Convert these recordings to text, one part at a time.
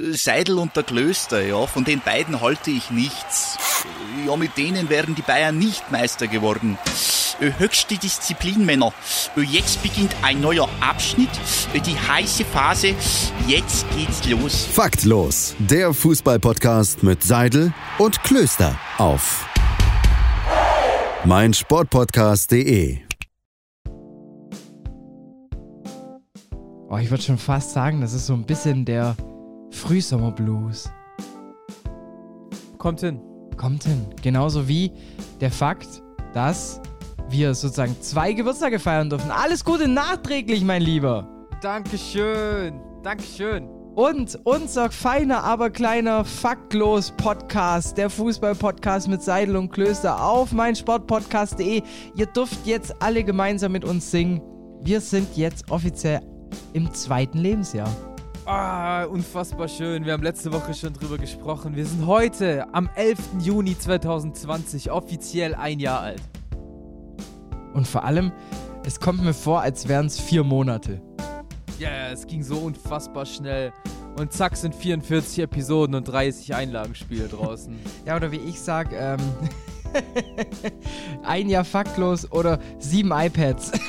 Äh, Seidel und der Klöster, ja, von den beiden halte ich nichts. Äh, ja, mit denen wären die Bayern nicht Meister geworden. Äh, höchste Disziplin, Männer. Jetzt beginnt ein neuer Abschnitt, die heiße Phase. Jetzt geht's los. Faktlos, der Fußballpodcast mit Seidel und Klöster auf meinsportpodcast.de. Oh, ich würde schon fast sagen, das ist so ein bisschen der Frühsommerblues. Kommt hin. Kommt hin. Genauso wie der Fakt, dass wir sozusagen zwei Geburtstage feiern dürfen. Alles Gute nachträglich, mein Lieber. Dankeschön. Dankeschön. Und unser feiner, aber kleiner Faktlos Podcast, der Fußball-Podcast mit Seidel und Klöster auf meinsportpodcast.de. Ihr dürft jetzt alle gemeinsam mit uns singen. Wir sind jetzt offiziell im zweiten Lebensjahr. Ah, unfassbar schön. Wir haben letzte Woche schon drüber gesprochen. Wir sind heute am 11. Juni 2020 offiziell ein Jahr alt. Und vor allem, es kommt mir vor, als wären es vier Monate. Ja, yeah, es ging so unfassbar schnell. Und zack sind 44 Episoden und 30 Einlagenspiele draußen. ja, oder wie ich sag, ähm, ein Jahr faktlos oder sieben iPads.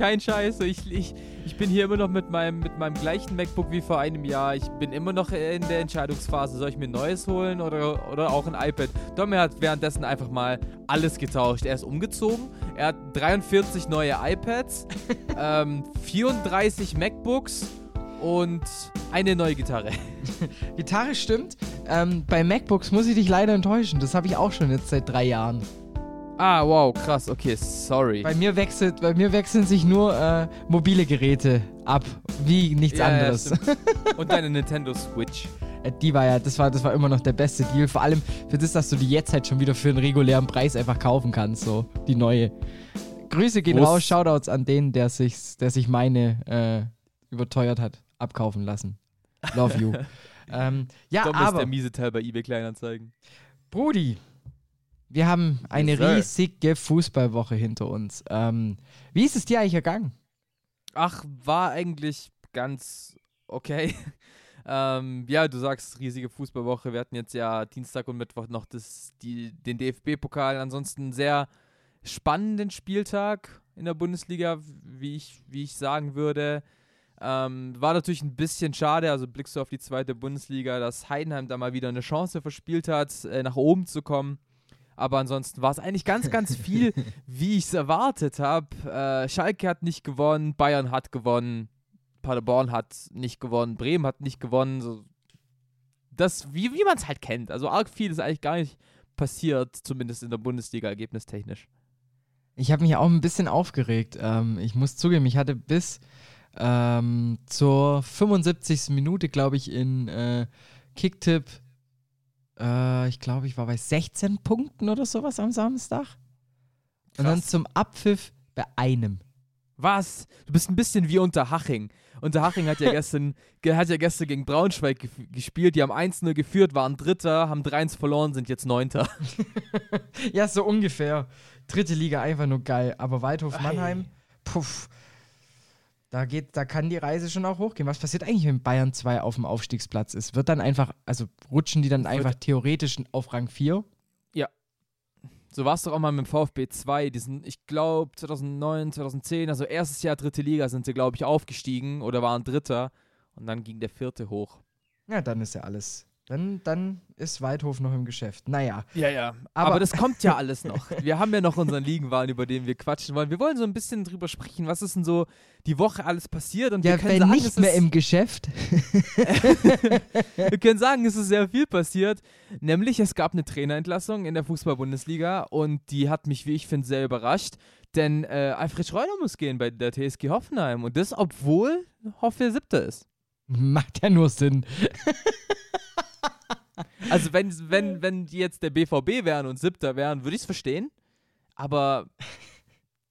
Kein Scheiß. Ich, ich, ich bin hier immer noch mit meinem, mit meinem gleichen MacBook wie vor einem Jahr. Ich bin immer noch in der Entscheidungsphase, soll ich mir ein neues holen oder, oder auch ein iPad. Domi hat währenddessen einfach mal alles getauscht. Er ist umgezogen, er hat 43 neue iPads, ähm, 34 MacBooks und eine neue Gitarre. Gitarre stimmt. Ähm, bei MacBooks muss ich dich leider enttäuschen. Das habe ich auch schon jetzt seit drei Jahren. Ah, wow, krass, okay, sorry. Bei mir, wechselt, bei mir wechseln sich nur äh, mobile Geräte ab, wie nichts ja, anderes. Ja, Und deine Nintendo Switch. Äh, die war ja, das war, das war immer noch der beste Deal. Vor allem für das, dass du die jetzt halt schon wieder für einen regulären Preis einfach kaufen kannst, so die neue. Grüße gehen Prost. raus, Shoutouts an den, der sich, der sich meine äh, überteuert hat, abkaufen lassen. Love you. ähm, ja, Dom aber. ist der miese Teil bei eBay Kleinanzeigen. Brudi, wir haben eine yes, riesige Fußballwoche hinter uns. Ähm, wie ist es dir eigentlich ergangen? Ach, war eigentlich ganz okay. ähm, ja, du sagst riesige Fußballwoche. Wir hatten jetzt ja Dienstag und Mittwoch noch das, die, den DFB-Pokal. Ansonsten sehr spannenden Spieltag in der Bundesliga, wie ich, wie ich sagen würde. Ähm, war natürlich ein bisschen schade, also blickst du auf die zweite Bundesliga, dass Heidenheim da mal wieder eine Chance verspielt hat, äh, nach oben zu kommen. Aber ansonsten war es eigentlich ganz, ganz viel, wie ich es erwartet habe. Äh, Schalke hat nicht gewonnen, Bayern hat gewonnen, Paderborn hat nicht gewonnen, Bremen hat nicht gewonnen. So, das, wie, wie man es halt kennt. Also arg viel ist eigentlich gar nicht passiert, zumindest in der Bundesliga ergebnistechnisch. Ich habe mich auch ein bisschen aufgeregt. Ähm, ich muss zugeben, ich hatte bis ähm, zur 75. Minute, glaube ich, in äh, Kicktipp äh, ich glaube, ich war bei 16 Punkten oder sowas am Samstag. Krass. Und dann zum Abpfiff bei einem. Was? Du bist ein bisschen wie Unterhaching. Unterhaching hat ja gestern, hat ja gestern gegen Braunschweig ge gespielt. Die haben 1-0 geführt, waren Dritter, haben 3-1 verloren, sind jetzt Neunter. ja, so ungefähr. Dritte Liga einfach nur geil. Aber Waldhof Mannheim, puff. Da, geht, da kann die Reise schon auch hochgehen. Was passiert eigentlich, wenn Bayern 2 auf dem Aufstiegsplatz ist? Wird dann einfach, also rutschen die dann einfach theoretisch auf Rang 4? Ja. So war es doch auch mal mit dem VfB 2. Die sind, ich glaube, 2009, 2010, also erstes Jahr dritte Liga sind sie, glaube ich, aufgestiegen oder waren Dritter. Und dann ging der vierte hoch. Ja, dann ist ja alles dann, dann ist Waldhof noch im Geschäft. Naja. Ja, ja. Aber, aber das kommt ja alles noch. Wir haben ja noch unseren Ligenwahn, über den wir quatschen wollen. Wir wollen so ein bisschen drüber sprechen, was ist denn so die Woche alles passiert. Und ja, wir können sagen, nicht mehr im Geschäft. wir können sagen, es ist sehr viel passiert. Nämlich, es gab eine Trainerentlassung in der Fußball-Bundesliga und die hat mich, wie ich finde, sehr überrascht. Denn äh, Alfred Schreuder muss gehen bei der TSG Hoffenheim. Und das, obwohl Hoffe siebter ist. Macht ja nur Sinn. Also wenn, wenn, wenn die jetzt der BVB wären und Siebter wären, würde ich es verstehen. Aber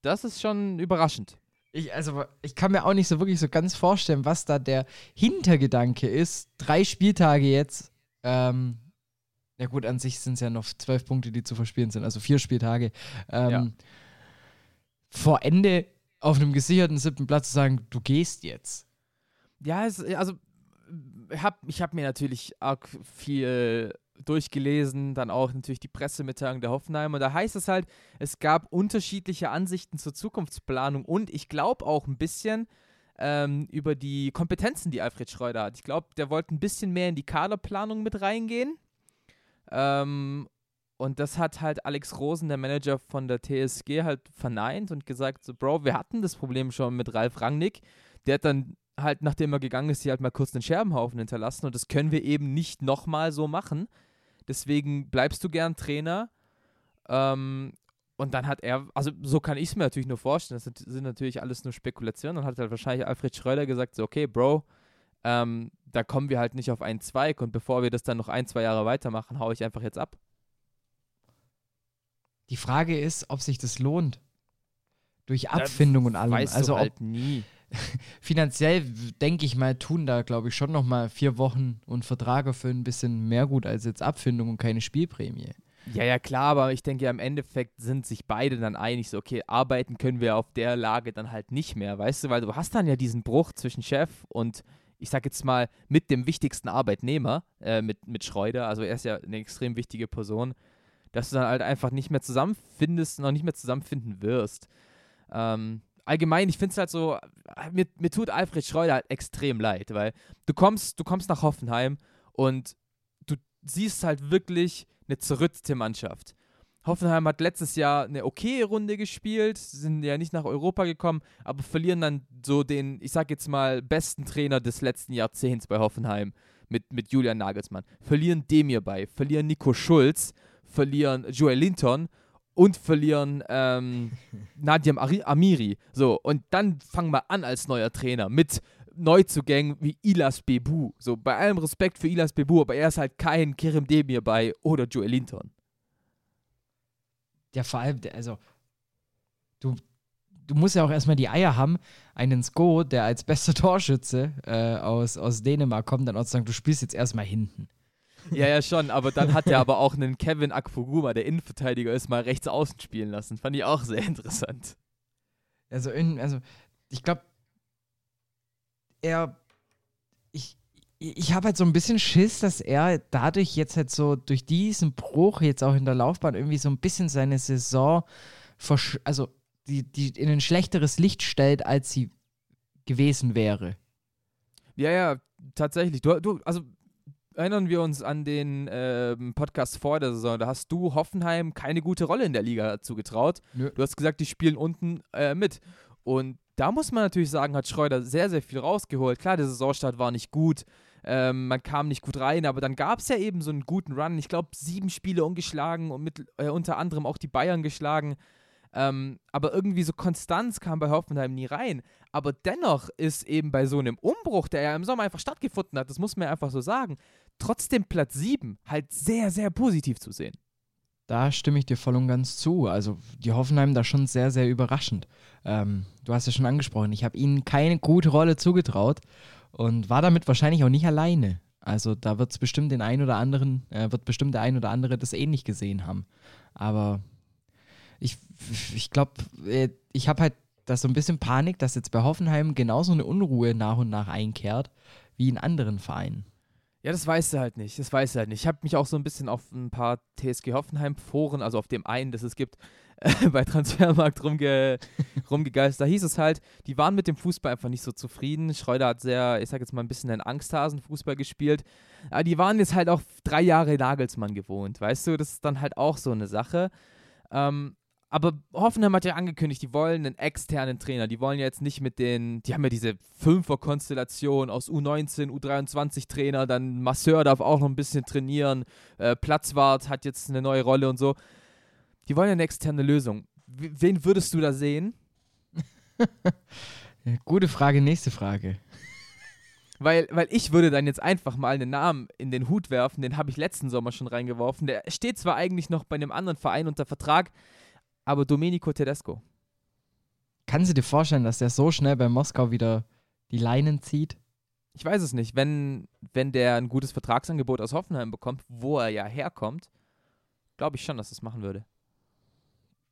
das ist schon überraschend. Ich, also, ich kann mir auch nicht so wirklich so ganz vorstellen, was da der Hintergedanke ist. Drei Spieltage jetzt. Ähm, ja gut, an sich sind es ja noch zwölf Punkte, die zu verspielen sind, also vier Spieltage. Ähm, ja. Vor Ende auf einem gesicherten siebten Platz zu sagen, du gehst jetzt. Ja, es, also hab, ich habe mir natürlich auch viel durchgelesen, dann auch natürlich die Pressemitteilung der Hoffenheimer. Da heißt es halt, es gab unterschiedliche Ansichten zur Zukunftsplanung und ich glaube auch ein bisschen ähm, über die Kompetenzen, die Alfred Schreuder hat. Ich glaube, der wollte ein bisschen mehr in die Kaderplanung mit reingehen. Ähm, und das hat halt Alex Rosen, der Manager von der TSG, halt verneint und gesagt, so, Bro, wir hatten das Problem schon mit Ralf Rangnick. Der hat dann halt, nachdem er gegangen ist, hier halt mal kurz einen Scherbenhaufen hinterlassen und das können wir eben nicht nochmal so machen. Deswegen bleibst du gern Trainer. Ähm, und dann hat er, also so kann ich es mir natürlich nur vorstellen, das sind natürlich alles nur Spekulationen. Dann hat halt wahrscheinlich Alfred Schröder gesagt, so, okay, Bro, ähm, da kommen wir halt nicht auf einen Zweig und bevor wir das dann noch ein, zwei Jahre weitermachen, haue ich einfach jetzt ab. Die Frage ist, ob sich das lohnt. Durch Abfindung und allem. Weißt also du halt ob, nie. finanziell denke ich mal, tun da, glaube ich, schon nochmal vier Wochen und Vertrag für ein bisschen mehr gut als jetzt Abfindung und keine Spielprämie. Ja, ja, klar, aber ich denke, im Endeffekt sind sich beide dann einig, so, okay, arbeiten können wir auf der Lage dann halt nicht mehr, weißt du, weil du hast dann ja diesen Bruch zwischen Chef und, ich sag jetzt mal, mit dem wichtigsten Arbeitnehmer, äh, mit, mit Schreuder, also er ist ja eine extrem wichtige Person, dass du dann halt einfach nicht mehr zusammenfindest und auch nicht mehr zusammenfinden wirst. Ähm, allgemein, ich finde es halt so, mir, mir tut Alfred Schreuder halt extrem leid, weil du kommst, du kommst nach Hoffenheim und du siehst halt wirklich eine zerrüttete Mannschaft. Hoffenheim hat letztes Jahr eine okay Runde gespielt, sind ja nicht nach Europa gekommen, aber verlieren dann so den, ich sag jetzt mal, besten Trainer des letzten Jahrzehnts bei Hoffenheim mit, mit Julian Nagelsmann. Verlieren Demir bei, verlieren Nico Schulz, verlieren Joel Linton und verlieren ähm, Nadia Amiri. So, und dann fangen wir an als neuer Trainer mit Neuzugängen wie Ilas Bebu. So, bei allem Respekt für Ilas Bebu, aber er ist halt kein Kerem Demir bei oder Joel Linton. Ja, vor allem, also, du, du musst ja auch erstmal die Eier haben, einen Sko, der als bester Torschütze äh, aus, aus Dänemark kommt, dann auch zu sagen, du spielst jetzt erstmal hinten. Ja, ja, schon, aber dann hat er aber auch einen Kevin Akfoguma, der Innenverteidiger ist, mal rechts außen spielen lassen. Fand ich auch sehr interessant. Also, in, also ich glaube, er, ich, ich habe halt so ein bisschen Schiss, dass er dadurch jetzt halt so durch diesen Bruch jetzt auch in der Laufbahn irgendwie so ein bisschen seine Saison, also die, die in ein schlechteres Licht stellt, als sie gewesen wäre. Ja, ja, tatsächlich. Du, du, also erinnern wir uns an den äh, Podcast vor der Saison. Da hast du Hoffenheim keine gute Rolle in der Liga zugetraut. Nö. Du hast gesagt, die spielen unten äh, mit. Und da muss man natürlich sagen, hat Schreuder sehr, sehr viel rausgeholt. Klar, der Saisonstart war nicht gut. Ähm, man kam nicht gut rein, aber dann gab es ja eben so einen guten Run. Ich glaube, sieben Spiele ungeschlagen und mit, äh, unter anderem auch die Bayern geschlagen. Ähm, aber irgendwie so Konstanz kam bei Hoffenheim nie rein. Aber dennoch ist eben bei so einem Umbruch, der ja im Sommer einfach stattgefunden hat, das muss man ja einfach so sagen, trotzdem Platz 7 halt sehr, sehr positiv zu sehen. Da stimme ich dir voll und ganz zu. Also die Hoffenheim da schon sehr, sehr überraschend. Ähm, du hast ja schon angesprochen, ich habe ihnen keine gute Rolle zugetraut und war damit wahrscheinlich auch nicht alleine. Also da wird es bestimmt den einen oder anderen, äh, wird bestimmt der ein oder andere das ähnlich gesehen haben. Aber ich, ich glaube, äh, ich habe halt da so ein bisschen Panik, dass jetzt bei Hoffenheim genauso eine Unruhe nach und nach einkehrt wie in anderen Vereinen. Ja, das weißt du halt nicht. Das weißt du halt nicht. Ich habe mich auch so ein bisschen auf ein paar TSG Hoffenheim-Foren, also auf dem einen, das es gibt, bei Transfermarkt rumge rumgegeistert. Da hieß es halt, die waren mit dem Fußball einfach nicht so zufrieden. Schreuder hat sehr, ich sag jetzt mal, ein bisschen einen Angsthasen-Fußball gespielt. Aber die waren jetzt halt auch drei Jahre Nagelsmann gewohnt. Weißt du, das ist dann halt auch so eine Sache. Ähm, aber Hoffenheim hat ja angekündigt, die wollen einen externen Trainer. Die wollen ja jetzt nicht mit den, die haben ja diese Fünfer-Konstellation aus U19, U23-Trainer, dann Masseur darf auch noch ein bisschen trainieren, äh, Platzwart hat jetzt eine neue Rolle und so. Die wollen ja eine externe Lösung. W wen würdest du da sehen? Gute Frage, nächste Frage. Weil, weil ich würde dann jetzt einfach mal einen Namen in den Hut werfen, den habe ich letzten Sommer schon reingeworfen. Der steht zwar eigentlich noch bei einem anderen Verein unter Vertrag, aber Domenico Tedesco. Kannst du dir vorstellen, dass der so schnell bei Moskau wieder die Leinen zieht? Ich weiß es nicht. Wenn, wenn der ein gutes Vertragsangebot aus Hoffenheim bekommt, wo er ja herkommt, glaube ich schon, dass das machen würde.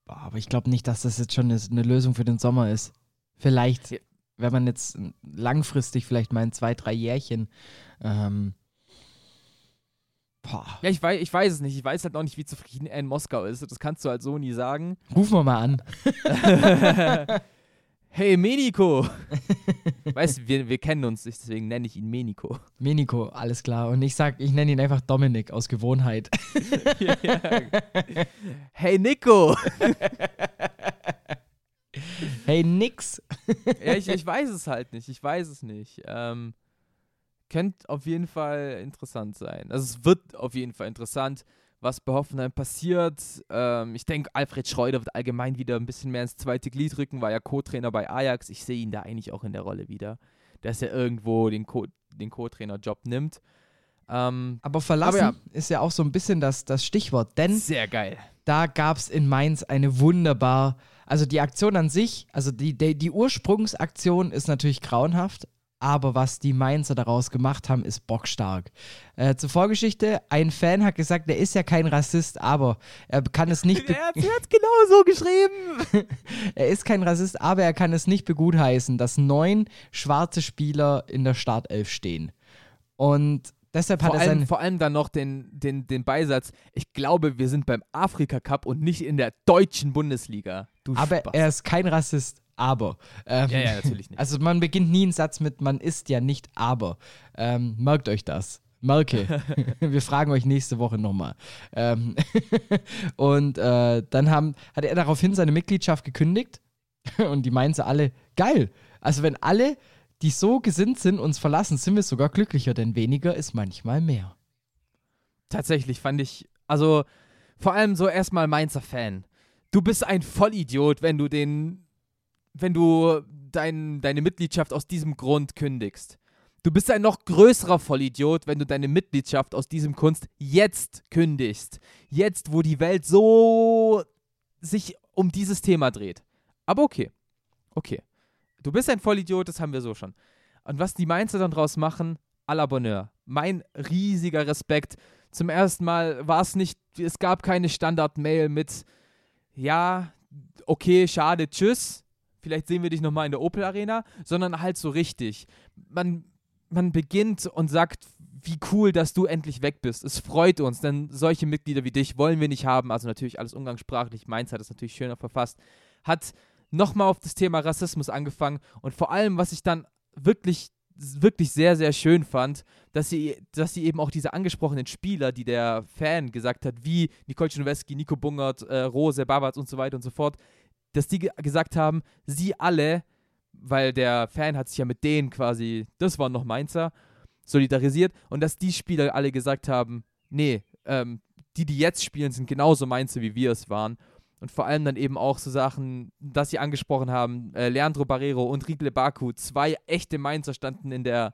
Aber ich glaube nicht, dass das jetzt schon eine Lösung für den Sommer ist. Vielleicht. Ja, wenn man jetzt langfristig vielleicht mal in zwei, drei Jährchen. Ähm. Ja, ich weiß, ich weiß es nicht. Ich weiß halt noch nicht, wie zufrieden er in Moskau ist. Das kannst du halt so nie sagen. Rufen wir mal an. hey, Meniko. weißt du, wir, wir kennen uns, deswegen nenne ich ihn Meniko. Meniko, alles klar. Und ich sag, ich nenne ihn einfach Dominik aus Gewohnheit. ja, ja. Hey, Nico. hey, nix. ja, ich, ich weiß es halt nicht. Ich weiß es nicht. Ähm, könnte auf jeden Fall interessant sein. Also es wird auf jeden Fall interessant, was bei Hoffenheim passiert. Ähm, ich denke, Alfred Schreuder wird allgemein wieder ein bisschen mehr ins zweite Glied rücken, war ja Co-Trainer bei Ajax. Ich sehe ihn da eigentlich auch in der Rolle wieder, dass er irgendwo den Co- Co-Trainer-Job nimmt. Ähm, Aber verlassen Aber ist ja auch so ein bisschen das, das Stichwort, denn sehr geil. da gab es in Mainz eine wunderbar, also die Aktion an sich, also die, die, die Ursprungsaktion ist natürlich grauenhaft, aber was die Mainzer daraus gemacht haben, ist bockstark. Äh, zur Vorgeschichte, ein Fan hat gesagt, er ist ja kein Rassist, aber er kann es nicht... Er hat es genau so geschrieben. er ist kein Rassist, aber er kann es nicht begutheißen, dass neun schwarze Spieler in der Startelf stehen. Und deshalb hat Vor er sein... allem, vor allem dann noch den, den, den Beisatz, ich glaube, wir sind beim Afrika Cup und nicht in der deutschen Bundesliga. Du aber Spaß. er ist kein Rassist, aber. Ähm, Ja, ja, natürlich nicht. Also man beginnt nie einen Satz mit, man ist ja nicht aber. Ähm, merkt euch das. Merke. Wir fragen euch nächste Woche nochmal. Ähm, und äh, dann haben, hat er daraufhin seine Mitgliedschaft gekündigt und die meinten alle, geil. Also wenn alle, die so gesinnt sind, uns verlassen, sind wir sogar glücklicher, denn weniger ist manchmal mehr. Tatsächlich fand ich, also vor allem so erstmal Mainzer Fan. Du bist ein Vollidiot, wenn du den, wenn du dein, deine Mitgliedschaft aus diesem Grund kündigst. Du bist ein noch größerer Vollidiot, wenn du deine Mitgliedschaft aus diesem Kunst jetzt kündigst. Jetzt, wo die Welt so sich um dieses Thema dreht. Aber okay. Okay. Du bist ein Vollidiot, das haben wir so schon. Und was die Mainzer dann draus machen, à la Bonheur. Mein riesiger Respekt. Zum ersten Mal war es nicht, es gab keine Standard-Mail mit, ja, okay, schade, tschüss. Vielleicht sehen wir dich nochmal in der Opel Arena, sondern halt so richtig. Man, man beginnt und sagt, wie cool, dass du endlich weg bist. Es freut uns, denn solche Mitglieder wie dich wollen wir nicht haben. Also natürlich alles umgangssprachlich. Mainz hat es natürlich schöner verfasst. Hat nochmal auf das Thema Rassismus angefangen und vor allem, was ich dann wirklich, wirklich sehr, sehr schön fand, dass sie, dass sie eben auch diese angesprochenen Spieler, die der Fan gesagt hat, wie Nicole Czerweski, Nico Bungert, äh, Rose, Babatz und so weiter und so fort, dass die ge gesagt haben, sie alle, weil der Fan hat sich ja mit denen quasi, das waren noch Mainzer, solidarisiert und dass die Spieler alle gesagt haben, nee, ähm, die, die jetzt spielen, sind genauso Mainzer, wie wir es waren. Und vor allem dann eben auch so Sachen, dass sie angesprochen haben, äh, Leandro Barrero und Riedle Baku, zwei echte Mainzer standen in der,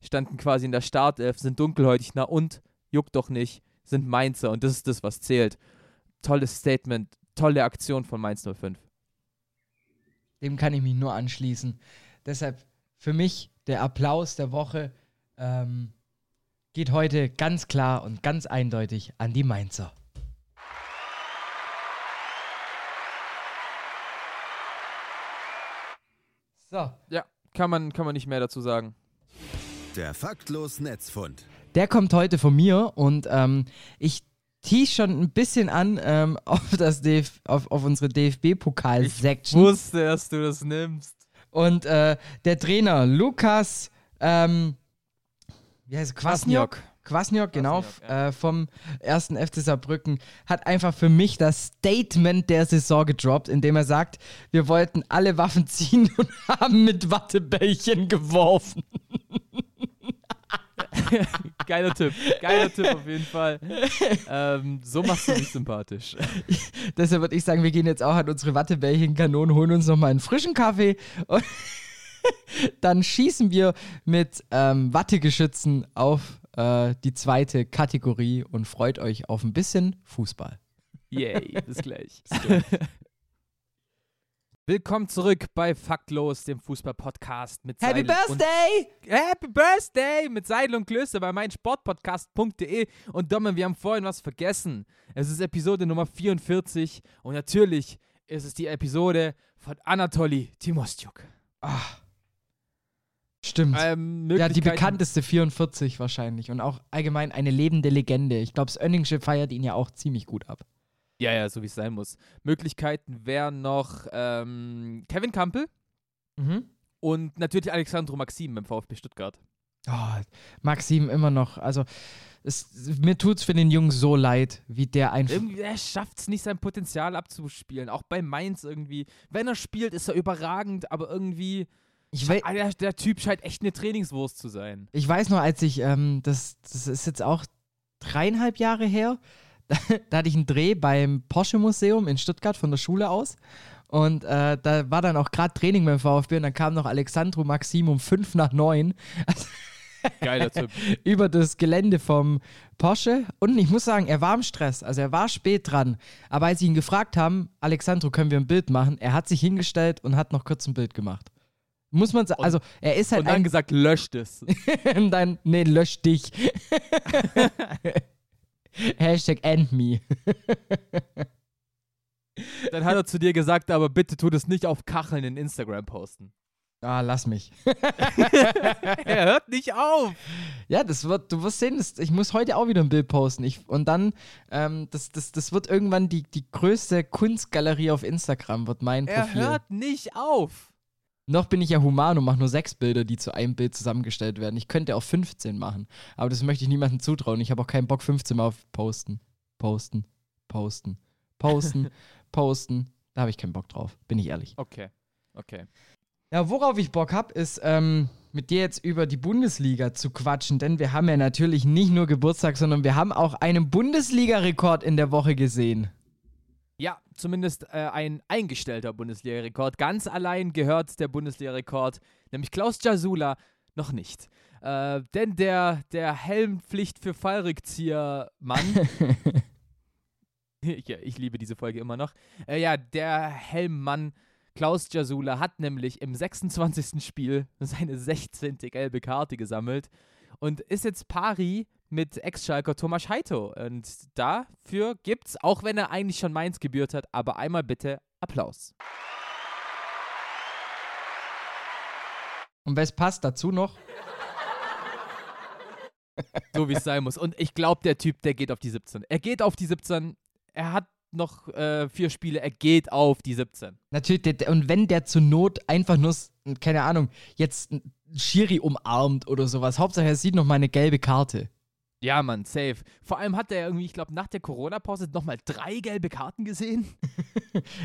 standen quasi in der Startelf, sind dunkelhäutig, na und, juckt doch nicht, sind Mainzer und das ist das, was zählt. Tolles Statement, tolle Aktion von Mainz 05. Dem kann ich mich nur anschließen. Deshalb für mich der Applaus der Woche ähm, geht heute ganz klar und ganz eindeutig an die Mainzer. So, Ja, kann man, kann man nicht mehr dazu sagen. Der faktlos Netzfund. der kommt heute von mir und ähm, ich tease schon ein bisschen an ähm, auf, das DF auf, auf unsere DFB-Pokal-Section. Wusste, dass du das nimmst. Und äh, der Trainer Lukas, ähm, wie heißt er? Kwasniok? Kwasniok, genau, Kwasniok, ja. äh, vom ersten FC Saarbrücken, hat einfach für mich das Statement der Saison gedroppt, indem er sagt, wir wollten alle Waffen ziehen und haben mit Wattebällchen geworfen. Geiler Tipp. Geiler Tipp auf jeden Fall. Ähm, so machst du mich sympathisch. Deshalb würde ich sagen, wir gehen jetzt auch an unsere Wattebällchenkanonen, holen uns nochmal einen frischen Kaffee und dann schießen wir mit ähm, Wattegeschützen auf äh, die zweite Kategorie und freut euch auf ein bisschen Fußball. Yay, bis gleich. Willkommen zurück bei Faktlos, dem Fußball-Podcast mit Happy Seidel und Birthday! Happy Birthday mit Seidel und Klöster bei meinsportpodcast.de und Domme, wir haben vorhin was vergessen. Es ist Episode Nummer 44 und natürlich ist es die Episode von Anatoli Timostjuk. Ah, Stimmt. Ähm, ja, die bekannteste 44 wahrscheinlich und auch allgemein eine lebende Legende. Ich glaube, das Önningsche feiert ihn ja auch ziemlich gut ab. Ja, ja, so wie es sein muss. Möglichkeiten wären noch ähm, Kevin Campbell Mhm. und natürlich Alexandro Maxim beim VfB Stuttgart. Oh, Maxim immer noch. Also, es, mir tut's für den Jungen so leid, wie der einfach. Irgendwie, er schafft es nicht, sein Potenzial abzuspielen. Auch bei Mainz irgendwie. Wenn er spielt, ist er überragend, aber irgendwie. Ich, wei Ah, Der, der Typ scheint echt eine Trainingswurst zu sein. ich weiß noch, als ich, ähm, das, das ist jetzt auch dreieinhalb Jahre her, da, hatte ich einen Dreh beim Porsche Museum in Stuttgart von der Schule aus. Und äh, da war dann auch gerade Training beim VfB und dann kam noch Alexandro Maxim um fünf nach neun. Geiler Typ. über das Gelände vom Porsche und ich muss sagen, er war im Stress. Also er war spät dran. Aber als sie ihn gefragt haben, Alexandro, können wir ein Bild machen? Er hat sich hingestellt und hat noch kurz ein Bild gemacht. Muss man sagen, also er ist halt Und dann gesagt, löscht es. und dann, nee, lösch dich. Hashtag end me. Dann hat er zu dir gesagt, aber bitte tu das nicht auf Kacheln in Instagram posten. Ah, lass mich. er hört nicht auf. Ja, das wird, du wirst sehen, das, ich muss heute auch wieder ein Bild posten. Ich, und dann, ähm, das, das, das wird irgendwann die, die größte Kunstgalerie auf Instagram, wird mein Er Profil. hört nicht auf. Noch bin ich ja human und mache nur sechs Bilder, die zu einem Bild zusammengestellt werden. Ich könnte auch 15 machen, aber das möchte ich niemandem zutrauen. Ich habe auch keinen Bock, 15 Mal auf posten, posten, posten, posten, posten. Da habe ich keinen Bock drauf, bin ich ehrlich. Okay. Okay. Ja, worauf ich Bock habe, ist ähm, mit dir jetzt über die Bundesliga zu quatschen, denn wir haben ja natürlich nicht nur Geburtstag, sondern wir haben auch einen Bundesliga-Rekord in der Woche gesehen. Ja, zumindest äh, ein eingestellter Bundesliga-Rekord. Ganz allein gehört der Bundesliga-Rekord, nämlich Klaus Jasula, noch nicht. Äh, denn der, der Helmpflicht für Fallrückzieher-Mann, ja, ich liebe diese Folge immer noch, äh, ja, der Helmmann Klaus Jasula hat nämlich im 26. Spiel seine 16. gelbe Karte gesammelt und ist jetzt pari mit Ex-Schalker Thomas Heito. Und dafür gibt's, auch wenn er eigentlich schon Mainz gebührt hat, aber einmal bitte Applaus. Und was passt dazu noch? So wie es sein muss. Und ich glaube, der Typ, der geht auf die 17. Er geht auf die 17. Er hat noch äh, vier Spiele. Er geht auf die 17. Natürlich, der, und wenn der zur Not einfach nur, keine Ahnung, jetzt Schiri umarmt oder sowas, Hauptsache er sieht noch mal eine gelbe Karte. Ja, Mann, safe. Vor allem hat er irgendwie, ich glaube, nach der Corona-Pause nochmal drei gelbe Karten gesehen.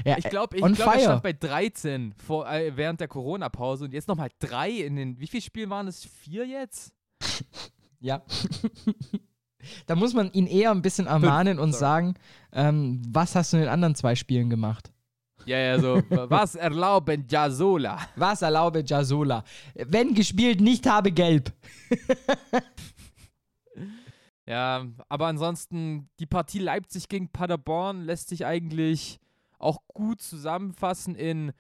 Ja, Ich glaube, ich glaub, er stand bei 13 vor, äh, während der Corona-Pause und jetzt nochmal drei in den, wie viele Spielen waren es? Vier jetzt? Ja. da muss man ihn eher ein bisschen ermahnen und sorry. sagen, ähm, was hast du in den anderen zwei Spielen gemacht? Ja, ja, so. was erlauben Jasola? Was erlaube Jasola? Wenn gespielt, nicht habe gelb. Ja, aber ansonsten, die Partie Leipzig gegen Paderborn lässt sich eigentlich auch gut zusammenfassen in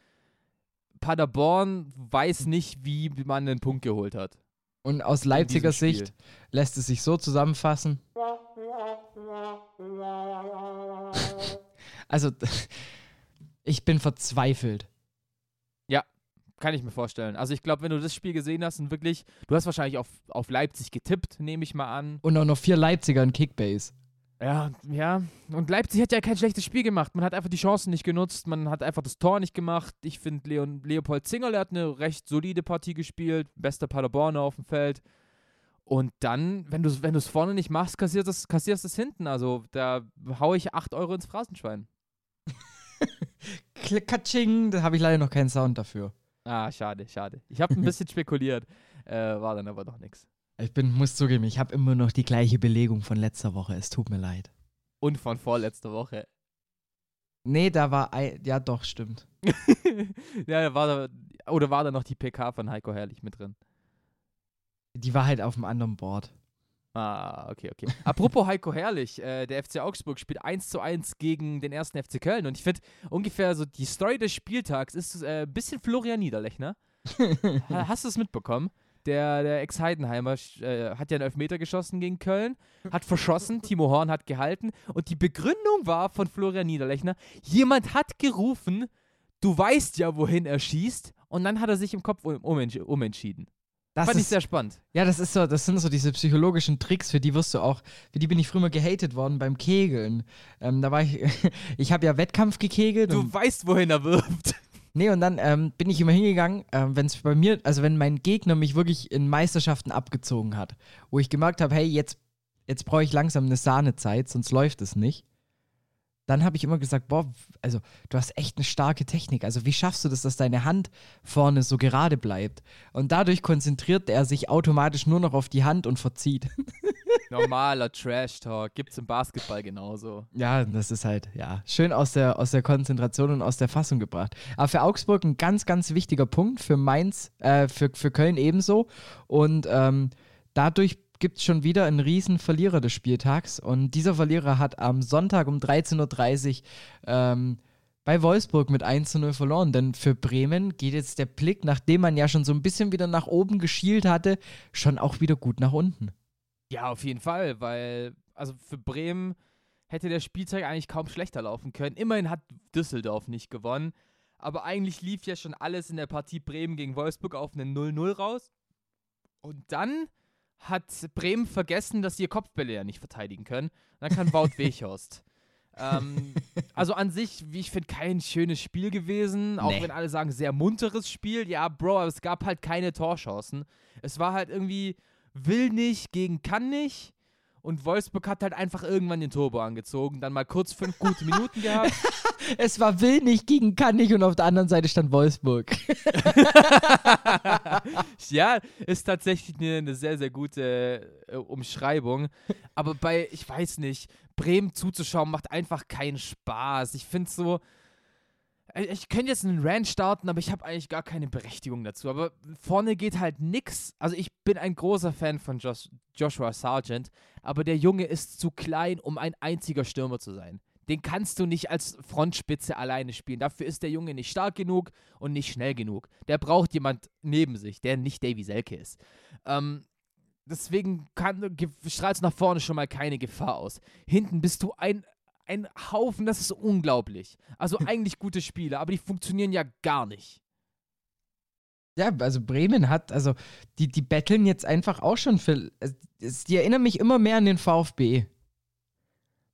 Paderborn weiß nicht, wie man einen Punkt geholt hat. Und aus Leipziger. Sicht lässt es sich so zusammenfassen. Also, ich bin verzweifelt. Kann ich mir vorstellen. Also ich glaube, wenn du das Spiel gesehen hast und wirklich, du hast wahrscheinlich auf, auf Leipzig getippt, nehme ich mal an. Und auch noch vier Leipziger in Kickbase. Ja, ja. Und Leipzig hat ja kein schlechtes Spiel gemacht. Man hat einfach die Chancen nicht genutzt. Man hat einfach das Tor nicht gemacht. Ich finde, Leon, Leopold Zingerle hat eine recht solide Partie gespielt. Bester Paderborner auf dem Feld. Und dann, wenn du es wenn du's vorne nicht machst, kassierst du es kassierst hinten. Also da hau ich 8 Euro ins Phrasenschwein. Katsching, da habe ich leider noch keinen Sound dafür. Ah, schade, schade. Ich habe ein bisschen spekuliert. Äh, war dann aber doch nichts. Ich bin, muss zugeben, ich habe immer noch die gleiche Belegung von letzter Woche. Es tut mir leid. Und von vorletzter Woche. Nee, da war, ei- ja doch, stimmt. ja, da war da, oder war da noch die PK von Heiko Herrlich mit drin? Die war halt auf dem anderen Board. Ah, okay, okay. Apropos Heiko Herrlich, äh, der FC Augsburg spielt 1 zu 1 gegen den ersten FC Köln und ich finde ungefähr so die Story des Spieltags ist äh, ein bisschen Florian Niederlechner. Ha- Hast du es mitbekommen? Der, der Ex-Heidenheimer äh, hat ja einen Elfmeter geschossen gegen Köln, hat verschossen, Timo Horn hat gehalten und die Begründung war von Florian Niederlechner, jemand hat gerufen, du weißt ja, wohin er schießt und dann hat er sich im Kopf um, umentsch umentschieden. Das Fand ich ist, sehr spannend. ja, das ist so, das sind so diese psychologischen Tricks, für die wirst du auch, für die bin ich früher mal gehatet worden beim Kegeln. Ähm, da war ich, ich habe ja Wettkampf gekegelt. Du weißt, wohin er wirft. nee, und dann ähm, bin ich immer hingegangen, ähm, wenn es bei mir, also wenn mein Gegner mich wirklich in Meisterschaften abgezogen hat, wo ich gemerkt habe, hey, jetzt, jetzt brauche ich langsam eine Sahnezeit, sonst läuft es nicht. Dann habe ich immer gesagt, boah, also du hast echt eine starke Technik. Also wie schaffst du das, dass deine Hand vorne so gerade bleibt? Und dadurch konzentriert er sich automatisch nur noch auf die Hand und verzieht. Normaler Trash-Talk. Gibt's im Basketball genauso. Ja, das ist halt, ja, schön aus der, aus der Konzentration und aus der Fassung gebracht. Aber für Augsburg ein ganz, ganz wichtiger Punkt, für Mainz, äh, für, für Köln ebenso. Und ähm, dadurch gibt es schon wieder einen riesen Verlierer des Spieltags. Und dieser Verlierer hat am Sonntag um 13.30 Uhr ähm, bei Wolfsburg mit 1 zu 0 verloren. Denn für Bremen geht jetzt der Blick, nachdem man ja schon so ein bisschen wieder nach oben geschielt hatte, schon auch wieder gut nach unten. Ja, auf jeden Fall, weil, also für Bremen hätte der Spieltag eigentlich kaum schlechter laufen können. Immerhin hat Düsseldorf nicht gewonnen. Aber eigentlich lief ja schon alles in der Partie Bremen gegen Wolfsburg auf einen 0-0 raus. Und dann hat Bremen vergessen, dass sie ihr Kopfbälle ja nicht verteidigen können. Und dann kann Wout Weghorst. ähm, also an sich, wie ich finde, kein schönes Spiel gewesen. Auch Nee. wenn alle sagen, sehr munteres Spiel. Ja, Bro, aber es gab halt keine Torchancen. Es war halt irgendwie will nicht gegen kann nicht. Und Wolfsburg hat halt einfach irgendwann den Turbo angezogen. Dann mal kurz fünf gute Minuten gehabt. Es war Will gegen Kann nicht und auf der anderen Seite stand Wolfsburg. ja, ist tatsächlich eine, eine sehr, sehr gute äh, Umschreibung. Aber bei, ich weiß nicht, Bremen zuzuschauen macht einfach keinen Spaß. Ich finde so. äh, Ich könnte jetzt einen Rant starten, aber ich habe eigentlich gar keine Berechtigung dazu. Aber vorne geht halt nix. Also ich bin ein großer Fan von Josh, Joshua Sargent, aber der Junge ist zu klein, um ein einziger Stürmer zu sein. Den kannst du nicht als Frontspitze alleine spielen. Dafür ist der Junge nicht stark genug und nicht schnell genug. Der braucht jemand neben sich, der nicht Davy Selke ist. Ähm, deswegen strahlst nach vorne schon mal keine Gefahr aus. Hinten bist du ein, ein Haufen, das ist unglaublich. Also eigentlich gute Spiele, aber die funktionieren ja gar nicht. Ja, also Bremen hat, also die, die betteln jetzt einfach auch schon für. es- Die erinnern mich immer mehr an den VfB.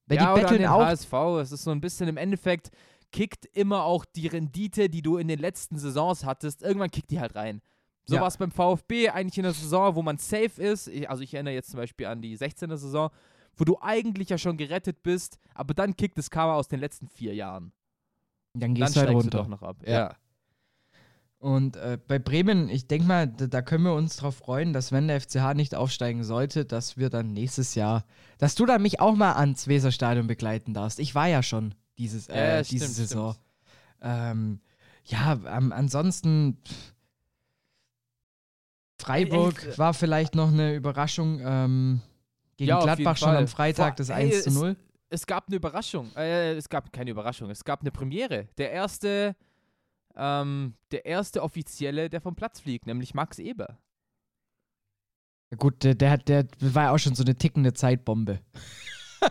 Weil ja, die oder betteln auch. HSV. Es ist so ein bisschen im Endeffekt, kickt immer auch die Rendite, die du in den letzten Saisons hattest. Irgendwann kickt die halt rein. So Ja. war es beim VfB eigentlich in der Saison, wo man safe ist. Ich, also ich erinnere jetzt zum Beispiel an die 16. Saison, wo du eigentlich ja schon gerettet bist, aber dann kickt das Karma aus den letzten vier Jahren. Dann Dann gehst du halt runter. du doch noch ab. Ja. Ja. Und äh, bei Bremen, ich denke mal, da, da können wir uns drauf freuen, dass wenn der FCH nicht aufsteigen sollte, dass wir dann nächstes Jahr, dass du dann mich auch mal ans Weserstadion begleiten darfst. Ich war ja schon dieses, äh, Ja, diese stimmt, Saison. Ähm, ja, am, ansonsten pff, Freiburg Echt? war vielleicht noch eine Überraschung. Ähm, gegen Ja, Gladbach schon am Freitag Vor- das Ey, 1 zu es- 0. Es gab eine Überraschung. Äh, es gab keine Überraschung. Es gab eine Premiere. Der erste, ähm, der erste Offizielle, der vom Platz fliegt, nämlich Max Eber. Gut, der, der, hat- der war ja auch schon so eine tickende Zeitbombe.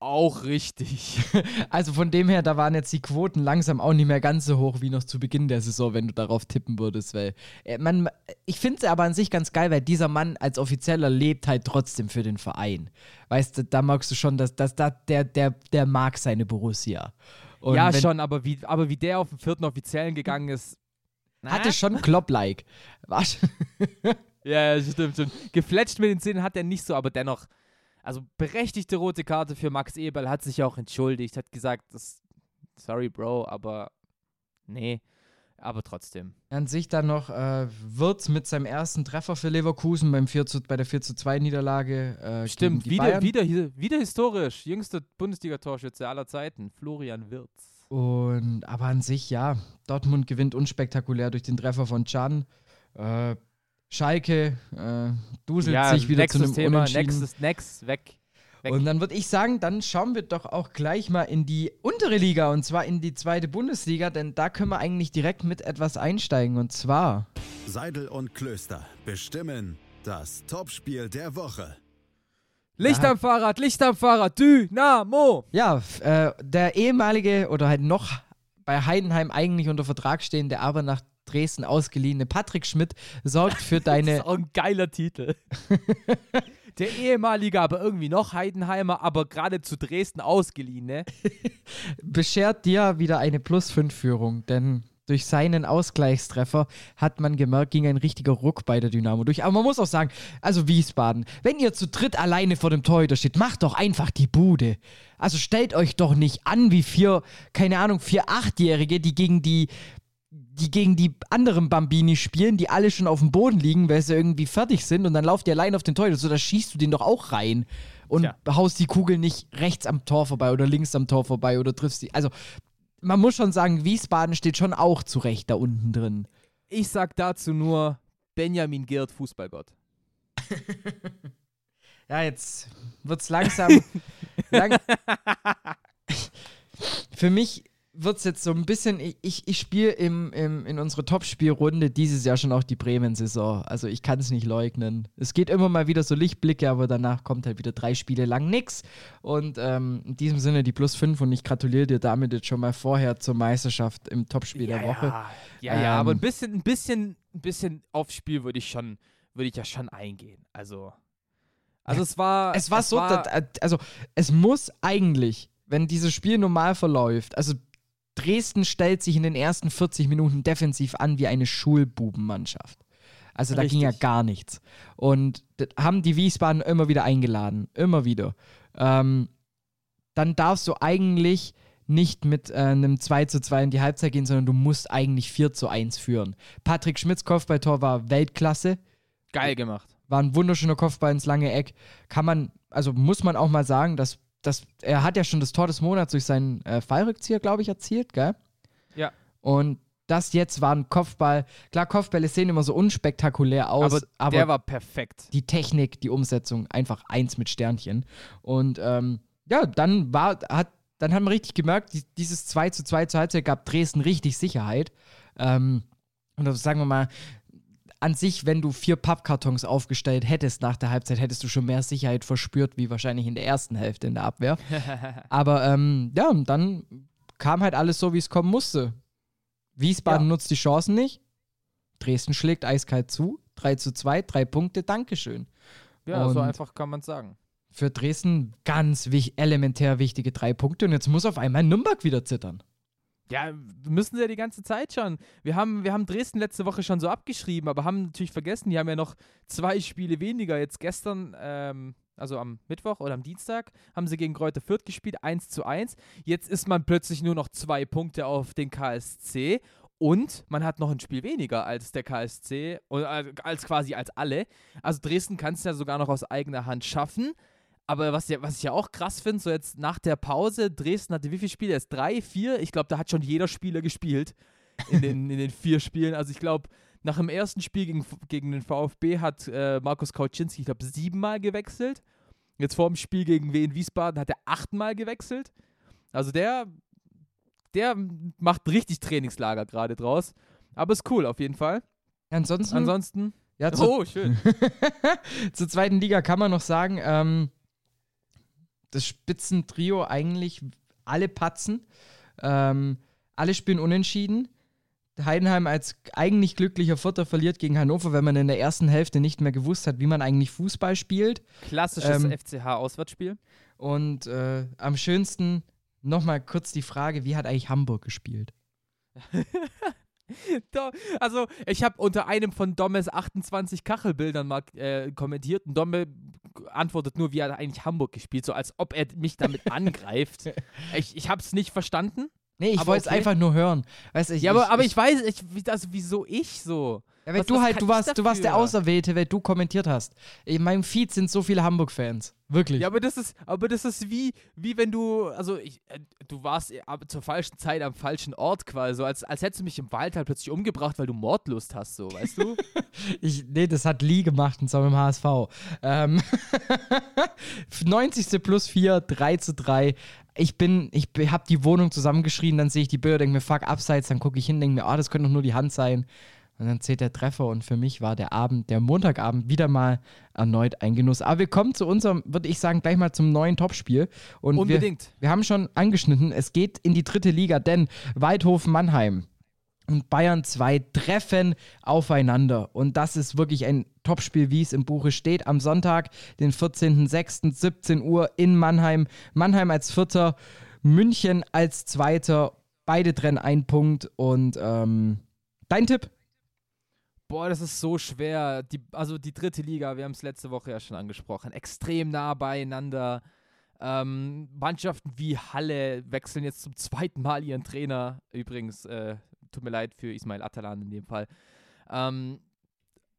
Auch richtig. Also von dem her, da waren jetzt die Quoten langsam auch nicht mehr ganz so hoch wie noch zu Beginn der Saison, wenn du darauf tippen würdest, weil äh, man, ich finde es aber an sich ganz geil, weil dieser Mann als Offizieller lebt halt trotzdem für den Verein. Weißt du, da magst du schon, dass, dass, dass der, der, der mag seine Borussia. Und ja, schon, aber wie, aber wie der auf den vierten Offiziellen gegangen ist. Hatte schon Klopp-like. War schon- Ja, ja, stimmt, stimmt. Gefletscht mit den Zähnen hat er nicht so, aber dennoch. Also berechtigte rote Karte für Max Eberl, hat sich auch entschuldigt, hat gesagt, das, sorry, Bro, aber nee, aber trotzdem. An sich dann noch äh, Wirtz mit seinem ersten Treffer für Leverkusen beim 4 zu, bei der 4 zu 2 Niederlage. Äh, Stimmt, gegen die wieder, Bayern. wieder, wieder historisch. Jüngster Bundesliga-Torschütze aller Zeiten, Florian Wirtz. Und aber an sich, ja, Dortmund gewinnt unspektakulär durch den Treffer von Can. Äh, Schalke äh, duselt sich wieder zu einem Thema, Unentschieden. nächstes, next, weg. Weg. Und dann würde ich sagen, dann schauen wir doch auch gleich mal in die untere Liga und zwar in die zweite Bundesliga, denn da können wir eigentlich direkt mit etwas einsteigen und zwar Seidel und Klöster bestimmen das Topspiel der Woche. Licht am Fahrrad, Licht am Fahrrad, Dynamo! ja, äh, der ehemalige oder halt noch bei Heidenheim eigentlich unter Vertrag stehende, aber nach Dresden ausgeliehene Patrick Schmidt sorgt für deine. das ist auch ein geiler Titel. Der ehemalige, aber irgendwie noch Heidenheimer, aber gerade zu Dresden ausgeliehen, ne? beschert dir wieder eine Plus-5-Führung, denn durch seinen Ausgleichstreffer hat man gemerkt, ging ein richtiger Ruck bei der Dynamo durch. Aber man muss auch sagen, also Wiesbaden, wenn ihr zu dritt alleine vor dem Torhüter steht, macht doch einfach die Bude. Also stellt euch doch nicht an wie vier, keine Ahnung, vier Achtjährige, die gegen die die gegen die anderen Bambini spielen, die alle schon auf dem Boden liegen, weil sie irgendwie fertig sind und dann lauft ihr allein auf den Torhüter. So, da schießt du den doch auch rein und Tja. haust die Kugel nicht rechts am Tor vorbei oder links am Tor vorbei oder triffst sie. Also, man muss schon sagen, Wiesbaden steht schon auch zurecht da unten drin. Ich sag dazu nur Benjamin Girt, Fußballgott. Ja, jetzt wird's langsam. lang Für mich wird's jetzt so ein bisschen. Ich, ich, ich spiele im, im, in unserer Topspielrunde dieses Jahr schon auch die Bremen-Saison. Also ich kann es nicht leugnen. Es geht immer mal wieder so Lichtblicke, aber danach kommt halt wieder drei Spiele lang nix. Und ähm, in diesem Sinne die plus 5 und ich gratuliere dir damit jetzt schon mal vorher zur Meisterschaft im Topspiel der Woche. Ja, ja, Ähm, ja, aber ein bisschen, ein bisschen, ein bisschen aufs Spiel würde ich schon, würde ich ja schon eingehen. Also, also es war, Es war so, dass- also es muss eigentlich, wenn dieses Spiel normal verläuft, also Dresden stellt sich in den ersten 40 Minuten defensiv an wie eine Schulbubenmannschaft. Also da ging ja Richtig. gar nichts. Und haben die Wiesbaden immer wieder eingeladen. Immer wieder. Ähm, dann darfst du eigentlich nicht mit äh, einem 2 zu 2 in die Halbzeit gehen, sondern du musst eigentlich 4 zu 1 führen. Patrick Schmidts Kopfballtor war Weltklasse geil gemacht. war ein wunderschöner Kopfball ins lange Eck. Kann man, also muss man auch mal sagen, dass, dass er hat ja schon das Tor des Monats durch seinen äh, Fallrückzieher, glaube ich, erzielt, gell? Ja. Und das jetzt war ein Kopfball. Klar, Kopfbälle sehen immer so unspektakulär aus, Aber, aber, der war perfekt. die Technik, die Umsetzung, einfach eins mit Sternchen. Und ähm, ja, dann war, hat, dann haben wir richtig gemerkt, die, dieses 2 zu 2 zur Halbzeit gab Dresden richtig Sicherheit. Ähm, und das, sagen wir mal, an sich, wenn du vier Pappkartons aufgestellt hättest nach der Halbzeit, hättest du schon mehr Sicherheit verspürt, wie wahrscheinlich in der ersten Hälfte in der Abwehr. Aber ähm, ja, dann kam halt alles so, wie es kommen musste. Wiesbaden Ja. nutzt die Chancen nicht. Dresden schlägt eiskalt zu. 3 zu 2, drei Punkte, Dankeschön. Ja, so Und- einfach kann man es sagen. Für Dresden ganz wich elementär wichtige drei Punkte und jetzt muss auf einmal Nürnberg wieder zittern. Ja, müssen sie ja die ganze Zeit schon. Wir haben, wir haben Dresden letzte Woche schon so abgeschrieben, aber haben natürlich vergessen, die haben ja noch zwei Spiele weniger. Jetzt gestern, ähm, also am Mittwoch oder am Dienstag, haben sie gegen Kräuter Fürth gespielt, 1 zu 1. Jetzt ist man plötzlich nur noch zwei Punkte auf den KSC und man hat noch ein Spiel weniger als der KSC, oder äh, als quasi als alle. Also Dresden kann es ja sogar noch aus eigener Hand schaffen. Aber was, was ich ja auch krass finde, so jetzt nach der Pause, Dresden hatte wie viele Spiele? Jetzt drei, vier? Ich glaube, da hat schon jeder Spieler gespielt in den, in den vier Spielen. Also ich glaube, nach dem ersten Spiel gegen, gegen den VfB hat äh, Markus Kauczynski, ich glaube, siebenmal gewechselt. Jetzt vor dem Spiel gegen Wien Wiesbaden hat er achtmal gewechselt. Also der, der macht richtig Trainingslager gerade draus. Aber ist cool auf jeden Fall. Ansonsten, Ansonsten. ja, zu, Oh, schön. zur zweiten Liga kann man noch sagen, ähm, das Spitzentrio eigentlich alle patzen. Ähm, alle spielen unentschieden. Heidenheim als eigentlich glücklicher Vierter verliert gegen Hannover, wenn man in der ersten Hälfte nicht mehr gewusst hat, wie man eigentlich Fußball spielt. Klassisches Ähm, FCH-Auswärtsspiel. Und äh, am schönsten nochmal kurz die Frage, wie hat eigentlich Hamburg gespielt? Also, ich habe unter einem von Dommes 28 Kachelbildern mal äh, kommentiert und Domme antwortet nur, wie er eigentlich Hamburg gespielt, so als ob er mich damit angreift. Ich, ich habe es nicht verstanden. Nee, ich Aber wollte es okay. einfach nur hören. Weißt, ich, Ja, aber, ich, aber ich weiß, ich, wie- also, wieso ich so? Ja, weil Was- du was halt, du warst, du warst der? Auserwählte, weil du kommentiert hast. In meinem Feed sind so viele Hamburg-Fans. Wirklich. Ja, aber das ist, aber das ist wie, wie wenn du, also ich, äh, du warst äh, zur falschen Zeit am falschen Ort quasi, so als, als hättest du mich im Wald halt plötzlich umgebracht, weil du Mordlust hast, so, weißt du? Ich, nee, das hat Lee gemacht und zwar mit dem HSV. Ähm 90. plus 4, 3 zu 3. Ich bin, ich habe die Wohnung zusammengeschrien, dann sehe ich die Bilder, denke mir, fuck, abseits, dann gucke ich hin, denke mir, ah, das könnte doch nur die Hand sein. Und dann zählt der Treffer und für mich war der Abend, der Montagabend, wieder mal erneut ein Genuss. Aber wir kommen zu unserem, würde ich sagen, gleich mal zum neuen Topspiel. Und Unbedingt. Wir, wir haben schon angeschnitten, es geht in die dritte Liga, denn Waldhof Mannheim und Bayern 2 treffen aufeinander. Und das ist wirklich ein Topspiel, wie es im Buche steht. Am Sonntag, den 14.06., 17 Uhr in Mannheim. Mannheim als Vierter, München als Zweiter. Beide trennen einen Punkt. Und ähm, dein Tipp? Boah, das ist so schwer. Die, also die dritte Liga, wir haben es letzte Woche ja schon angesprochen, extrem nah beieinander. Ähm, Mannschaften wie Halle wechseln jetzt zum zweiten Mal ihren Trainer. Übrigens, äh, tut mir leid für Ismail Atalan in dem Fall. Ähm,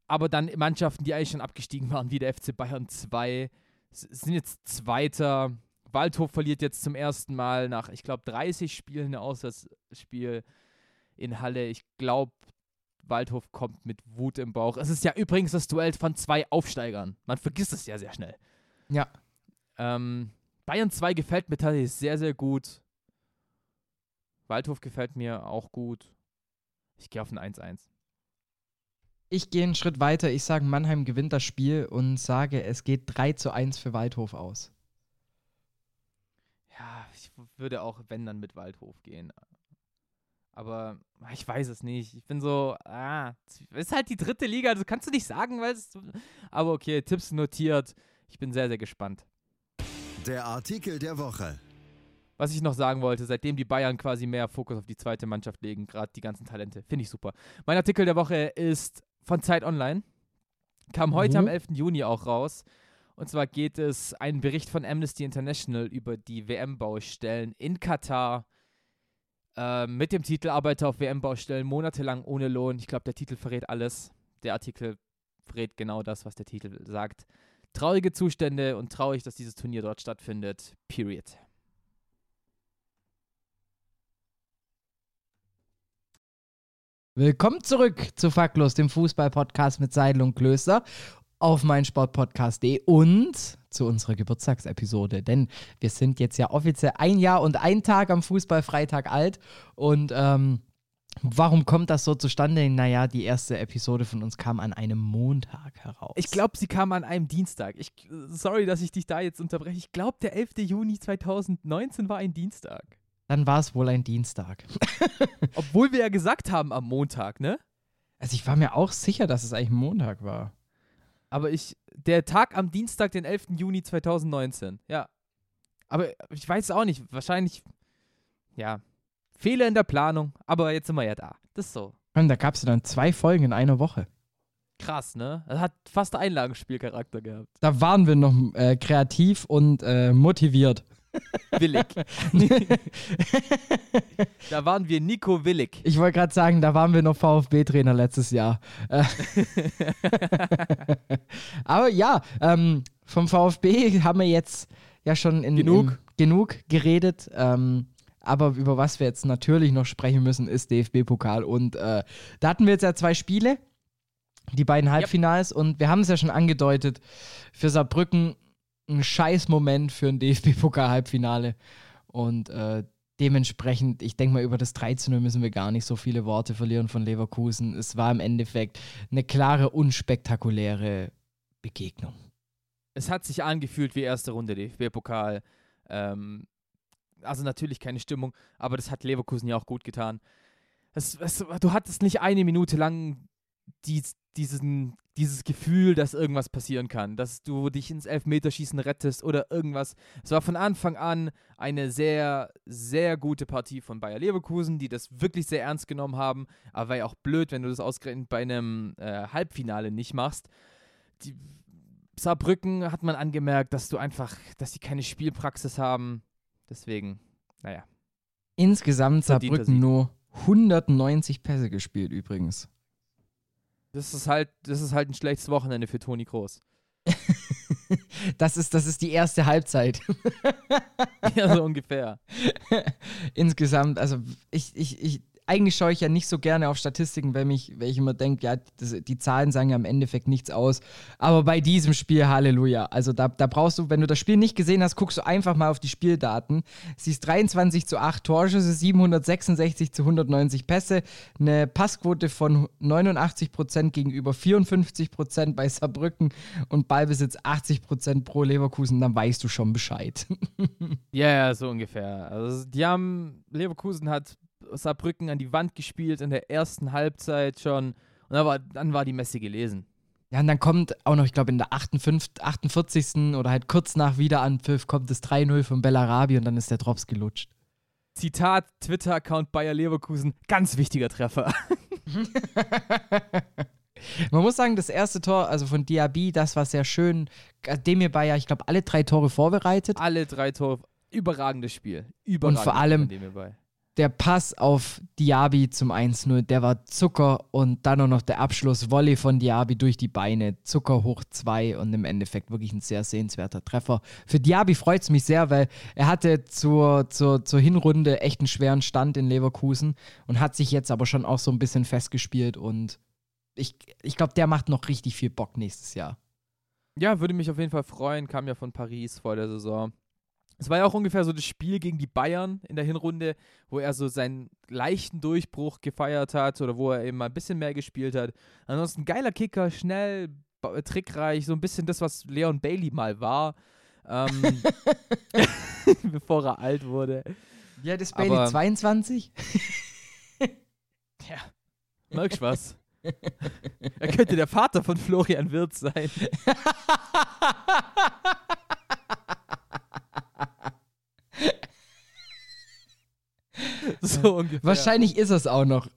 aber dann Mannschaften, die eigentlich schon abgestiegen waren, wie der FC Bayern 2, sind jetzt Zweiter. Waldhof verliert jetzt zum ersten Mal nach, ich glaube, 30 Spielen ein Auswärtsspiel in Halle. Ich glaube, Waldhof kommt mit Wut im Bauch. Es ist ja übrigens das Duell von zwei Aufsteigern. Man vergisst es ja sehr schnell. Ja. Ähm, Bayern 2 gefällt mir tatsächlich sehr, sehr gut. Waldhof gefällt mir auch gut. Ich gehe auf ein 1-1. Ich gehe einen Schritt weiter. Ich sage, Mannheim gewinnt das Spiel und sage, es geht 3 zu 1 für Waldhof aus. Ja, ich würde auch, wenn dann mit Waldhof gehen. Aber ich weiß es nicht. Ich bin so, ah, ist halt die dritte Liga, das kannst du nicht sagen, weil es. Aber okay, Tipps notiert. Ich bin sehr, sehr gespannt. Der Artikel der Woche. Was ich noch sagen wollte, seitdem die Bayern quasi mehr Fokus auf die zweite Mannschaft legen, gerade die ganzen Talente, finde ich super. Mein Artikel der Woche ist von Zeit Online. Kam heute mhm. am 11. Juni auch raus. Und zwar geht es einen Bericht von Amnesty International über die WM-Baustellen in Katar. Äh, mit dem Titel Arbeiter auf WM-Baustellen monatelang ohne Lohn. Ich glaube, der Titel verrät alles. Der Artikel verrät genau das, was der Titel sagt. Traurige Zustände und traurig, dass dieses Turnier dort stattfindet. Period. Willkommen zurück zu Faktlos, dem Fußball-Podcast mit Seidel und Klöster auf meinsportpodcast.de und zu unserer Geburtstagsepisode. Denn wir sind jetzt ja offiziell ein Jahr und ein Tag am Fußballfreitag alt. Und ähm, warum kommt das so zustande? Naja, die erste Episode von uns kam an einem Montag heraus. Ich glaube, sie kam an einem Dienstag. Ich, sorry, dass ich dich da jetzt unterbreche. Ich glaube, der 11. Juni 2019 war ein Dienstag. Dann war es wohl ein Dienstag. Obwohl wir ja gesagt haben am Montag, ne? Also ich war mir auch sicher, dass es eigentlich Montag war. Aber ich, der Tag am Dienstag, den 11. Juni 2019, ja. Aber ich weiß es auch nicht. Wahrscheinlich, ja, Fehler in der Planung. Aber jetzt sind wir ja da. Das ist so. Und da gab es dann zwei Folgen in einer Woche. Krass, ne? Das hat fast Einlagenspielcharakter gehabt. Da waren wir noch äh, kreativ und äh, motiviert. Willig. da waren wir Nico Willig. Ich wollte gerade sagen, da waren wir noch VfB-Trainer letztes Jahr. Aber ja, ähm, vom VfB haben wir jetzt ja schon in, genug, in, genug geredet. Ähm, aber über was wir jetzt natürlich noch sprechen müssen, ist DFB-Pokal. Und äh, da hatten wir jetzt ja zwei Spiele, die beiden Halbfinals. Yep. Und wir haben es ja schon angedeutet, für Saarbrücken ein scheiß Moment für ein DFB-Pokal-Halbfinale. Und äh, dementsprechend, ich denke mal, über das 13 müssen wir gar nicht so viele Worte verlieren von Leverkusen. Es war im Endeffekt eine klare, unspektakuläre Begegnung. Es hat sich angefühlt wie erste Runde DFB-Pokal. Ähm, also natürlich keine Stimmung, aber das hat Leverkusen ja auch gut getan. Es, es, du hattest nicht eine Minute lang die, diesen, dieses Gefühl, dass irgendwas passieren kann, dass du dich ins Elfmeterschießen rettest oder irgendwas. Es war von Anfang an eine sehr, sehr gute Partie von Bayer Leverkusen, die das wirklich sehr ernst genommen haben. Aber war ja auch blöd, wenn du das ausgerechnet bei einem äh, Halbfinale nicht machst. Die Saarbrücken hat man angemerkt, dass du einfach, dass sie keine Spielpraxis haben. Deswegen, naja. Insgesamt Saarbrücken nur 190 Pässe gespielt übrigens. Das ist halt, das ist halt ein schlechtes Wochenende für Toni Kroos. das, ist, das ist die erste Halbzeit. ja, so ungefähr. Insgesamt, also ich, ich, ich, eigentlich schaue ich ja nicht so gerne auf Statistiken, wenn, mich, wenn ich immer denke, ja, das, die Zahlen sagen ja im Endeffekt nichts aus. Aber bei diesem Spiel, Halleluja. Also da, da brauchst du, wenn du das Spiel nicht gesehen hast, guckst du einfach mal auf die Spieldaten. Siehst 23 zu 8 Torschüsse, 766 zu 190 Pässe, eine Passquote von 89 Prozent gegenüber 54 Prozent bei Saarbrücken und Ballbesitz 80 Prozent pro Leverkusen, dann weißt du schon Bescheid. ja, ja, so ungefähr. Also die haben, Leverkusen hat Saarbrücken an die Wand gespielt in der ersten Halbzeit schon. Und dann war, dann war die Messe gelesen. Ja, und dann kommt auch noch, ich glaube, in der 58, 48. oder halt kurz nach Wiederanpfiff kommt das 3-0 von Bellarabi und dann ist der Drops gelutscht. Zitat Twitter-Account Bayer Leverkusen, ganz wichtiger Treffer. Man muss sagen, das erste Tor, also von Diaby, das war sehr schön. Demir Bayer, ich glaube, alle drei Tore vorbereitet. Alle drei Tore, überragendes Spiel. Überragendes Und vor allem-. Der Pass auf Diaby zum 1-0, der war Zucker und dann auch noch der Abschluss, Volley von Diaby durch die Beine, Zucker hoch 2 und im Endeffekt wirklich ein sehr sehenswerter Treffer. Für Diaby freut es mich sehr, weil er hatte zur, zur, zur Hinrunde echt einen schweren Stand in Leverkusen und hat sich jetzt aber schon auch so ein bisschen festgespielt und ich, ich glaube, der macht noch richtig viel Bock nächstes Jahr. Ja, würde mich auf jeden Fall freuen. Kam ja von Paris vor der Saison. Es war ja auch ungefähr so das Spiel gegen die Bayern in der Hinrunde, wo er so seinen leichten Durchbruch gefeiert hat oder wo er eben mal ein bisschen mehr gespielt hat. Ansonsten geiler Kicker, schnell, trickreich, so ein bisschen das, was Leon Bailey mal war, ähm, bevor er alt wurde. Ja, das Bailey Bailey Aber- 22? Ja, merkst was? er könnte der Vater von Florian Wirtz sein. so ungefähr. Wahrscheinlich ist es auch noch.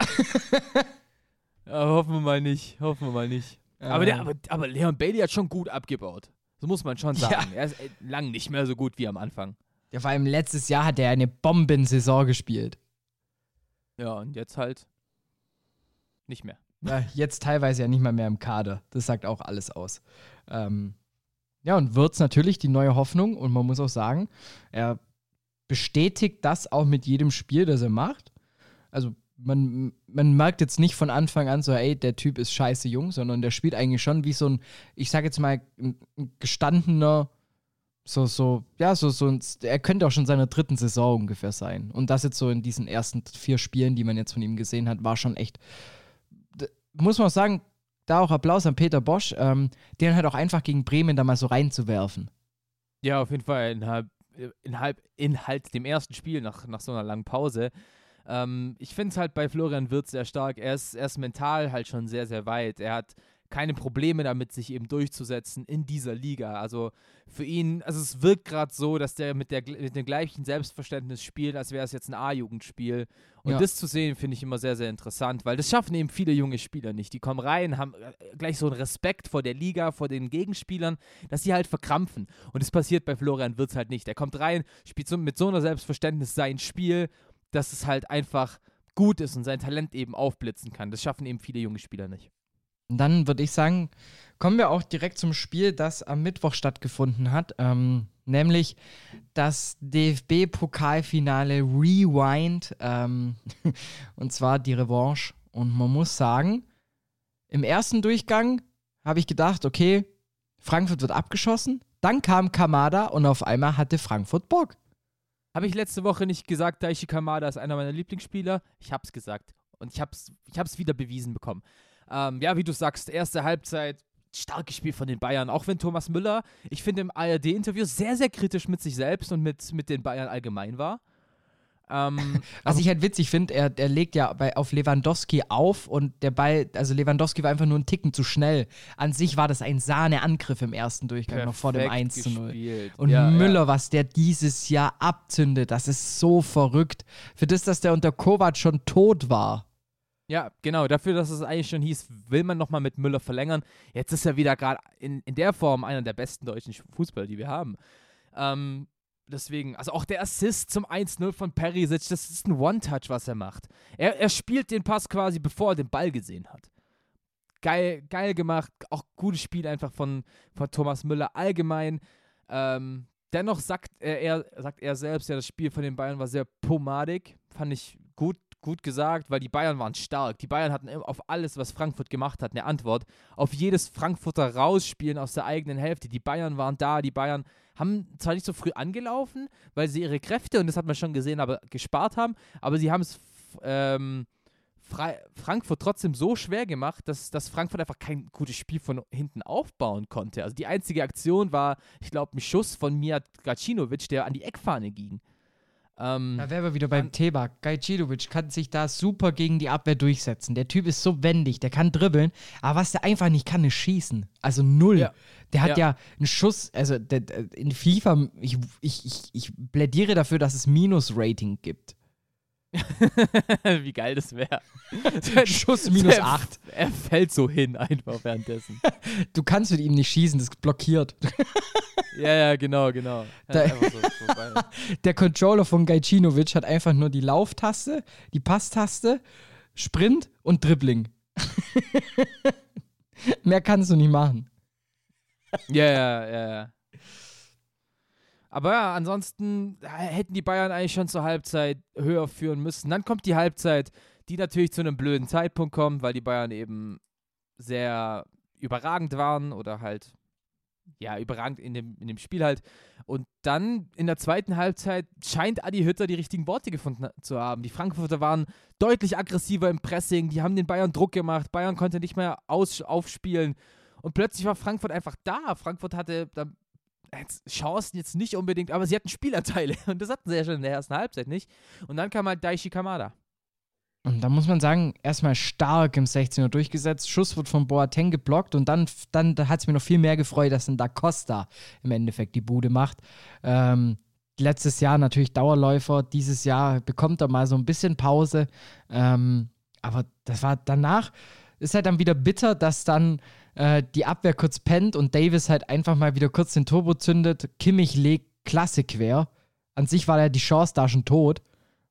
Ja, hoffen wir mal nicht. Hoffen wir mal nicht. Aber, der, aber, aber Leon Bailey hat schon gut abgebaut. So muss man schon Ja. sagen. Er ist äh, lang nicht mehr so gut wie am Anfang. Ja, vor allem letztes Jahr hat er eine Bombensaison gespielt. Ja, und jetzt halt nicht mehr. Ja, jetzt teilweise ja nicht mal mehr im Kader. Das sagt auch alles aus. Ähm, ja, und Wirtz natürlich die neue Hoffnung. Und man muss auch sagen, er bestätigt das auch mit jedem Spiel, das er macht. Also man, man merkt jetzt nicht von Anfang an so, ey, der Typ ist scheiße jung, sondern der spielt eigentlich schon wie so ein, ich sag jetzt mal, ein, ein gestandener, so, so, ja, so, so ein, er könnte auch schon in seiner dritten Saison ungefähr sein. Und das jetzt so in diesen ersten vier Spielen, die man jetzt von ihm gesehen hat, war schon echt, muss man auch sagen, da auch Applaus an Peter Bosch, ähm, den halt auch einfach gegen Bremen da mal so reinzuwerfen. Ja, auf jeden Fall innerhalb, innerhalb, in halt dem ersten Spiel nach, nach so einer langen Pause. Ähm, ich finde es halt bei Florian Wirtz sehr stark. Er ist, er ist mental halt schon sehr, sehr weit. Er hat keine Probleme damit, sich eben durchzusetzen in dieser Liga. Also für ihn, also es wirkt gerade so, dass der mit, der mit dem gleichen Selbstverständnis spielt, als wäre es jetzt ein A-Jugendspiel. Und Ja. das zu sehen, finde ich immer sehr, sehr interessant, weil das schaffen eben viele junge Spieler nicht. Die kommen rein, haben äh, gleich so einen Respekt vor der Liga, vor den Gegenspielern, dass sie halt verkrampfen. Und das passiert bei Florian Wirtz halt nicht. Er kommt rein, spielt so, mit so einer Selbstverständnis sein Spiel, dass es halt einfach gut ist und sein Talent eben aufblitzen kann. Das schaffen eben viele junge Spieler nicht. Und dann würde ich sagen, kommen wir auch direkt zum Spiel, das am Mittwoch stattgefunden hat, ähm, nämlich das DFB-Pokalfinale Rewind, ähm, und zwar die Revanche. Und man muss sagen, im ersten Durchgang habe ich gedacht, okay, Frankfurt wird abgeschossen. Dann kam Kamada und auf einmal hatte Frankfurt Bock. Habe ich letzte Woche nicht gesagt, Daichi Kamada ist einer meiner Lieblingsspieler? Ich habe es gesagt. Und ich habe es ich wieder bewiesen bekommen. Ähm, ja, wie du sagst, erste Halbzeit, starkes Spiel von den Bayern. Auch wenn Thomas Müller, ich finde, im ARD-Interview sehr, sehr kritisch mit sich selbst und mit, mit den Bayern allgemein war. Ähm, Was ich halt witzig finde, er, er legt ja bei, auf Lewandowski auf und der Ball, also Lewandowski war einfach nur einen Ticken zu schnell. An sich war das ein Sahneangriff im ersten Durchgang, noch vor dem perfekt 1 zu 0. gespielt. Und Ja, Müller, was der dieses Jahr abzündet, das ist so verrückt. Für das, dass der unter Kovac schon tot war. Ja, genau. Dafür, dass es eigentlich schon hieß, will man nochmal mit Müller verlängern. Jetzt ist er wieder gerade in, in der Form einer der besten deutschen Fußballer, die wir haben. Ähm, deswegen, also auch der Assist zum 1-0 von Perisic, das ist ein One-Touch, was er macht. Er, er spielt den Pass quasi, bevor er den Ball gesehen hat. Geil, geil gemacht. Auch gutes Spiel einfach von, von Thomas Müller allgemein. Ähm, dennoch sagt er, er, sagt er selbst, ja, das Spiel von den Bayern war sehr pomadig. Fand ich gut, gut gesagt, weil die Bayern waren stark. Die Bayern hatten auf alles, was Frankfurt gemacht hat, eine Antwort. Auf jedes Frankfurter Rausspielen aus der eigenen Hälfte. Die Bayern waren da, die Bayern haben zwar nicht so früh angelaufen, weil sie ihre Kräfte, und das hat man schon gesehen, aber gespart haben, aber sie haben es ähm, Frankfurt trotzdem so schwer gemacht, dass, dass Frankfurt einfach kein gutes Spiel von hinten aufbauen konnte. Also die einzige Aktion war, ich glaube, ein Schuss von Mijat Gacinovic, der an die Eckfahne ging. Ähm, Da wären wir wieder beim Thema. Gajcilovic kann sich da super gegen die Abwehr durchsetzen. Der Typ ist so wendig, der kann dribbeln, aber was der einfach nicht kann, ist schießen. Also null. Ja. Der hat Ja. ja, einen Schuss, also der, in FIFA, ich, ich, ich, ich plädiere dafür, dass es Minus-Rating gibt. wie geil das wäre. Schuss minus 8. Er fällt so hin einfach währenddessen. Du kannst mit ihm nicht schießen, das ist blockiert. ja, ja, genau, genau. Ja, einfach so. Der Controller von Gajcinovic hat einfach nur die Lauftaste, die Passtaste, Sprint und Dribbling. Mehr kannst du nicht machen. Ja, ja, ja, ja. Aber ja, ansonsten äh, hätten die Bayern eigentlich schon zur Halbzeit höher führen müssen. Dann kommt die Halbzeit, die natürlich zu einem blöden Zeitpunkt kommt, weil die Bayern eben sehr überragend waren oder halt, ja, überragend in dem, in dem Spiel halt. Und dann in der zweiten Halbzeit scheint Adi Hütter die richtigen Worte gefunden zu haben. Die Frankfurter waren deutlich aggressiver im Pressing, die haben den Bayern Druck gemacht, Bayern konnte nicht mehr aus aufspielen. Und plötzlich war Frankfurt einfach da. Frankfurt hatte da jetzt Chancen jetzt nicht unbedingt, aber sie hatten Spielanteile. Und das hatten sie ja schon in der ersten Halbzeit nicht. Und dann kam halt Daichi Kamada. Und da muss man sagen, erstmal stark im 16er durchgesetzt. Schuss wird von Boateng geblockt und dann, dann da hat es mir noch viel mehr gefreut, dass ein Da Costa im Endeffekt die Bude macht. Ähm, letztes Jahr natürlich Dauerläufer, dieses Jahr bekommt er mal so ein bisschen Pause. Ähm, aber das war danach, ist halt dann wieder bitter, dass dann äh, die Abwehr kurz pennt und Davis halt einfach mal wieder kurz den Turbo zündet. Kimmich legt klasse quer. An sich war ja die Chance da schon tot.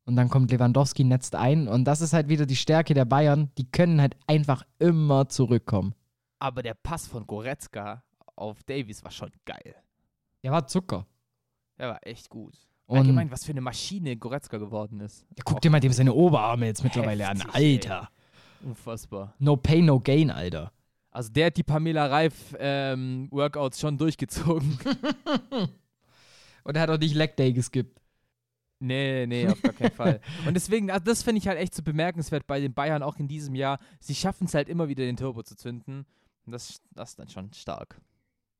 Und dann kommt Lewandowski, netzt ein. Und das ist halt wieder die Stärke der Bayern. Die können halt einfach immer zurückkommen. Aber der Pass von Goretzka auf Davies war schon geil. Der war Zucker. Der war echt gut. Und Allgemein, was für eine Maschine Goretzka geworden ist. ja, guck dir mal dem seine Oberarme jetzt mittlerweile an. Heftig, ey. Alter. Unfassbar. No pain, no gain, Alter. Also der hat die Pamela Reif ähm, Workouts schon durchgezogen. Und er hat auch nicht Leg Day geskippt. Nee, nee, auf gar keinen Fall. Und deswegen, also das finde ich halt echt so bemerkenswert bei den Bayern auch in diesem Jahr. Sie schaffen es halt immer wieder, den Turbo zu zünden. Und das, das ist dann schon stark.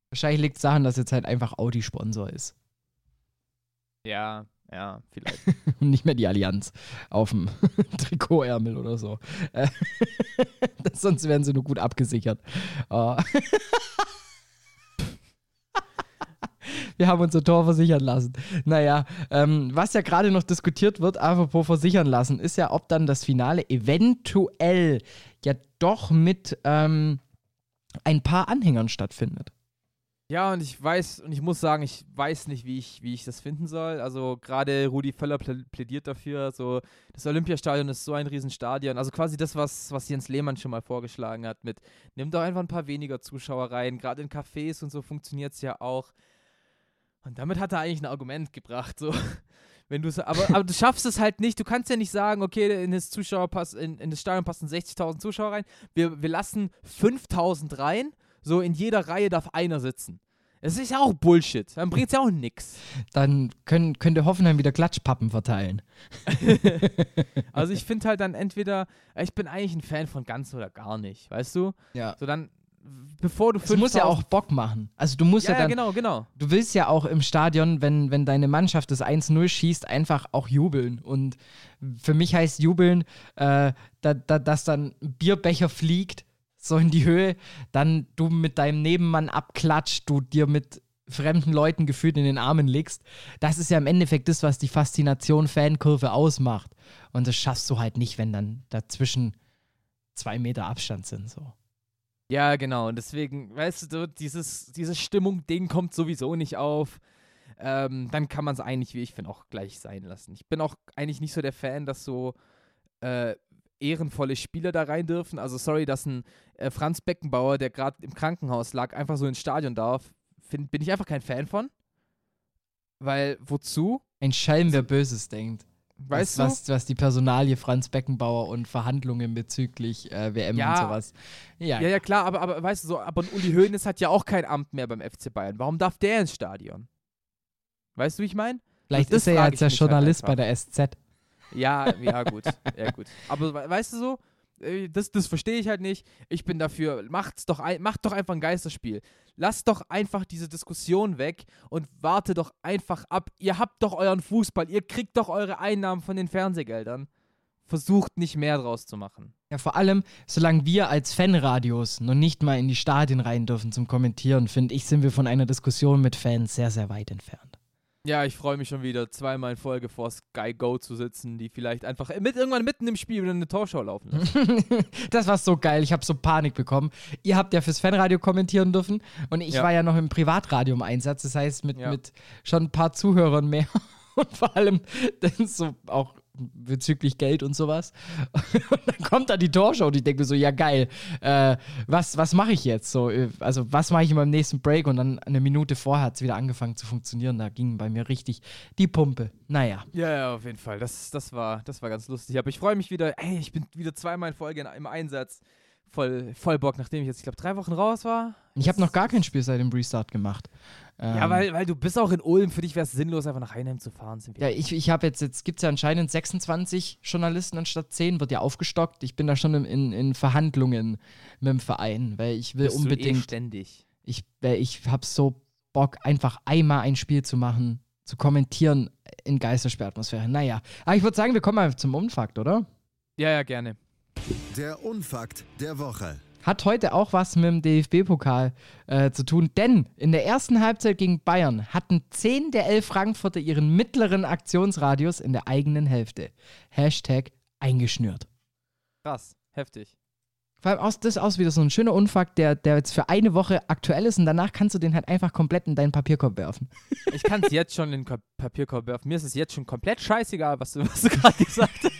Wahrscheinlich liegt es daran, dass jetzt halt einfach Audi Sponsor ist. Ja, ja, vielleicht. Und nicht mehr die Allianz auf dem Trikotärmel oder so. Äh, Sonst wären sie nur gut abgesichert. Äh. Wir haben unser Tor versichern lassen. Naja, ähm, was ja gerade noch diskutiert wird, apropos versichern lassen, ist ja, ob dann das Finale eventuell ja doch mit ähm, ein paar Anhängern stattfindet. Ja, und ich weiß, und ich muss sagen, ich weiß nicht, wie ich, wie ich das finden soll. Also gerade Rudi Völler plä- plädiert dafür, so das Olympiastadion ist so ein Riesenstadion. Also quasi das, was, was Jens Lehmann schon mal vorgeschlagen hat, mit nimm doch einfach ein paar weniger Zuschauer rein. Gerade in Cafés und so funktioniert es ja auch. Und damit hat er eigentlich ein Argument gebracht. So. Wenn aber, aber du schaffst es halt nicht. Du kannst ja nicht sagen, okay, in das Zuschauerpass, in, in das Stadion passen 60.000 Zuschauer rein. Wir, wir lassen 5.000 rein. So in jeder Reihe darf einer sitzen. Das ist ja auch Bullshit. Dann bringt es ja auch nix. Dann können, könnte Hoffenheim wieder Klatschpappen verteilen. Also ich finde halt dann entweder, ich bin eigentlich ein Fan von ganz oder gar nicht, weißt du? Ja. So dann, bevor du Es muss ja 5000 auch Bock machen. Also du musst Ja, ja, ja, dann, genau, genau. du willst ja auch im Stadion, wenn, wenn deine Mannschaft das 1-0 schießt, einfach auch jubeln. Und für mich heißt jubeln, äh, da, da, dass dann ein Bierbecher fliegt, so in die Höhe, dann du mit deinem Nebenmann abklatscht, du dir mit fremden Leuten gefühlt in den Armen legst. Das ist ja im Endeffekt das, was die Faszination Fankurve ausmacht. Und das schaffst du halt nicht, wenn dann dazwischen zwei Meter Abstand sind. So. Ja, genau. Und deswegen, weißt du, dieses, dieses Stimmung-Ding kommt sowieso nicht auf. Ähm, dann kann man es eigentlich, wie ich finde, auch gleich sein lassen. Ich bin auch eigentlich nicht so der Fan, dass so äh, ehrenvolle Spieler da rein dürfen. Also sorry, dass ein äh, Franz Beckenbauer, der gerade im Krankenhaus lag, einfach so ins Stadion darf. Find, bin ich einfach kein Fan von. Weil, wozu? Ein Schelm, wer Böses denkt. Weißt was, du? was, was die Personalie Franz Beckenbauer und Verhandlungen bezüglich äh, WM Ja. und sowas. Ja, Ja, ja, klar, aber, aber weißt du so, aber Uli Hoeneß hat ja auch kein Amt mehr beim FC Bayern. Warum darf der ins Stadion? Weißt du, wie ich meine? vielleicht das ist er ja ich der halt Journalist bei einfach. der SZ. Ja, ja, gut. ja, gut. Aber we- weißt du so, Äh, Das, das verstehe ich halt nicht. Ich bin dafür, macht's doch, macht doch einfach ein Geisterspiel. Lasst doch einfach diese Diskussion weg und warte doch einfach ab. Ihr habt doch euren Fußball, ihr kriegt doch eure Einnahmen von den Fernsehgeldern. Versucht nicht mehr draus zu machen. Ja, vor allem, solange wir als Fanradios noch nicht mal in die Stadien rein dürfen zum Kommentieren, finde ich, sind wir von einer Diskussion mit Fans sehr, sehr weit entfernt. Ja, ich freue mich schon wieder, zweimal in Folge vor Sky Go zu sitzen, die vielleicht einfach mit, irgendwann mitten im Spiel wieder eine Torschau laufen lassen. das war so geil. Ich habe so Panik bekommen. Ihr habt ja fürs Fanradio kommentieren dürfen und ich Ja. war ja noch im Privatradio im Einsatz. Das heißt, mit, Ja. mit schon ein paar Zuhörern mehr und vor allem dann so auch bezüglich Geld und sowas. Und dann kommt da die Torschau und ich denke mir so, ja geil, äh, was, was mache ich jetzt? So, äh, also was mache ich in meinem nächsten Break? Und dann eine Minute vorher hat es wieder angefangen zu funktionieren. Da ging bei mir richtig die Pumpe. Naja. Ja, ja, auf jeden Fall. Das, das, war, das war ganz lustig. Aber ich freue mich wieder. Ey, ich bin wieder zweimal in Folge im Einsatz. Voll, voll Bock, nachdem ich jetzt, ich glaube, drei Wochen raus war. Ich habe noch gar kein Spiel seit dem Restart gemacht. Ja, Ähm, weil, weil du bist auch in Ulm. Für dich wäre es sinnlos, einfach nach Heinheim zu fahren. Ja, ich, ich habe jetzt, jetzt gibt es ja anscheinend 26 Journalisten anstatt 10, wird ja aufgestockt. Ich bin da schon in, in, Verhandlungen mit dem Verein, weil ich will bist du eh unbedingt, ständig. ich, ich habe so Bock, einfach einmal ein Spiel zu machen, zu kommentieren in Geisterspiel-Atmosphäre. Naja, aber ich würde sagen, wir kommen mal zum Unfakt, oder? Ja, ja, gerne. Der Unfakt der Woche. Hat heute auch was mit dem DFB-Pokal äh, zu tun, denn in der ersten Halbzeit gegen Bayern hatten 10 der 11 Frankfurter ihren mittleren Aktionsradius in der eigenen Hälfte. Hashtag eingeschnürt. Krass. Heftig. Vor allem aus, das ist aus wieder so ein schöner Unfakt, der, der jetzt für eine Woche aktuell ist und danach kannst du den halt einfach komplett in deinen Papierkorb werfen. Ich kann es jetzt schon in den Ko- Papierkorb werfen. Mir ist es jetzt schon komplett scheißegal, was du, was du gerade gesagt hast.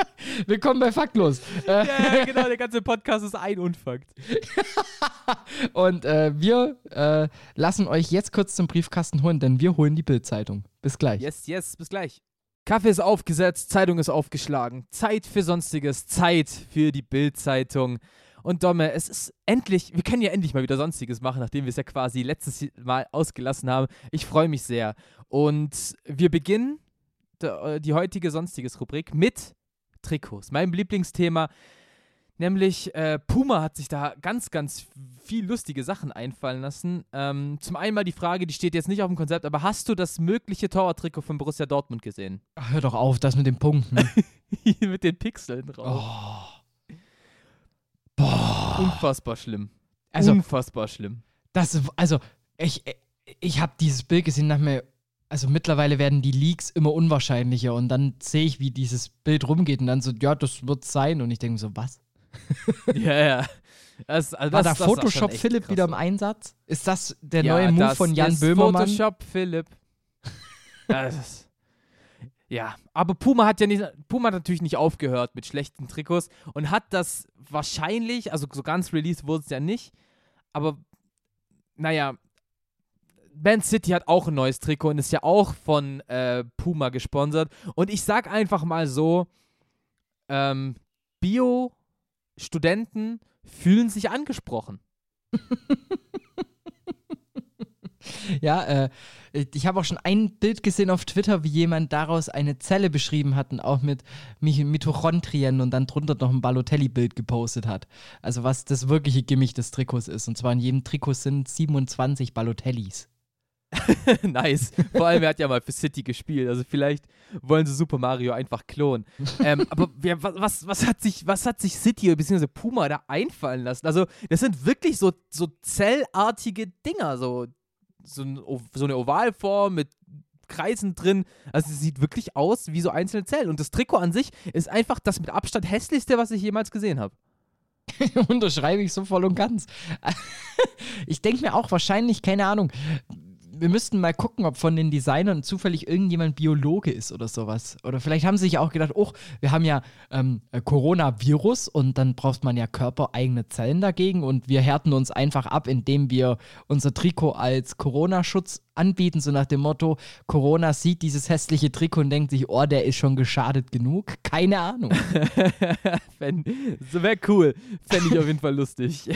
Willkommen bei Faktlos. Äh, ja, ja, genau. Der ganze Podcast ist ein Unfakt. und äh, wir äh, lassen euch jetzt kurz zum Briefkasten holen, denn wir holen die Bildzeitung. Bis gleich. Yes, yes, bis gleich. Kaffee ist aufgesetzt, Zeitung ist aufgeschlagen. Zeit für Sonstiges, Zeit für die Bild-Zeitung. Und Domme, es ist endlich, wir können ja endlich mal wieder Sonstiges machen, nachdem wir es ja quasi letztes Mal ausgelassen haben. Ich freue mich sehr. Und wir beginnen de- die heutige Sonstiges-Rubrik mit Trikots. Meinem Lieblingsthema. Nämlich äh, Puma hat sich da ganz, ganz viel lustige Sachen einfallen lassen. Ähm, zum einen mal die Frage, die steht jetzt nicht auf dem Konzept, aber hast du das mögliche Torwarttrikot von Borussia Dortmund gesehen? Ach, hör doch auf, das mit den Punkten. Mit den Pixeln drauf. oh. Boah. Unfassbar schlimm. Also, Unfassbar schlimm. das, also, ich, ich habe dieses Bild gesehen nach mir. Also mittlerweile werden die Leaks immer unwahrscheinlicher und dann sehe ich, wie dieses Bild rumgeht und dann so, ja, das wird sein und ich denke so, was? ja, ja. Das, also War das, da Photoshop Philipp krass wieder im. Einsatz? Ist das der Ja, neue Move von Jan Böhmermann? Photoshop Philipp. ist, ja, aber Puma hat ja nicht, Puma hat natürlich nicht aufgehört mit schlechten Trikots und hat das wahrscheinlich, also so ganz released wurde es ja nicht, aber naja, Man City hat auch ein neues Trikot und ist ja auch von äh, Puma gesponsert. Und ich sag einfach mal so, ähm, Bio-Studenten fühlen sich angesprochen. Ja, äh, ich habe auch schon ein Bild gesehen auf Twitter, wie jemand daraus eine Zelle beschrieben hat und auch mit Mi- Mitochondrien und dann drunter noch ein Balotelli-Bild gepostet hat. Also was das wirkliche Gimmick des Trikots ist. Und zwar in jedem Trikot sind 27 Balotellis. nice. Vor allem, er hat ja mal für City gespielt. Also vielleicht wollen sie Super Mario einfach klonen. ähm, aber wer, wa- was, was, hat sich, was hat sich City bzw. Puma da einfallen lassen? Also, das sind wirklich so, so zellartige Dinger. So, so, ein, so eine Ovalform mit Kreisen drin. Also, es sieht wirklich aus wie so einzelne Zellen. Und das Trikot an sich ist einfach das mit Abstand hässlichste, was ich jemals gesehen habe. Unterschreibe ich so voll und ganz. ich denke mir auch wahrscheinlich, keine Ahnung, wir müssten mal gucken, ob von den Designern zufällig irgendjemand Biologe ist oder sowas. Oder vielleicht haben sie sich auch gedacht, oh, wir haben ja ähm, äh, Coronavirus und dann braucht man ja körpereigene Zellen dagegen und wir härten uns einfach ab, indem wir unser Trikot als Corona-Schutz anbieten, so nach dem Motto, Corona sieht dieses hässliche Trikot und denkt sich, oh, der ist schon geschadet genug. Keine Ahnung. So wäre cool. Fände ich auf jeden Fall lustig.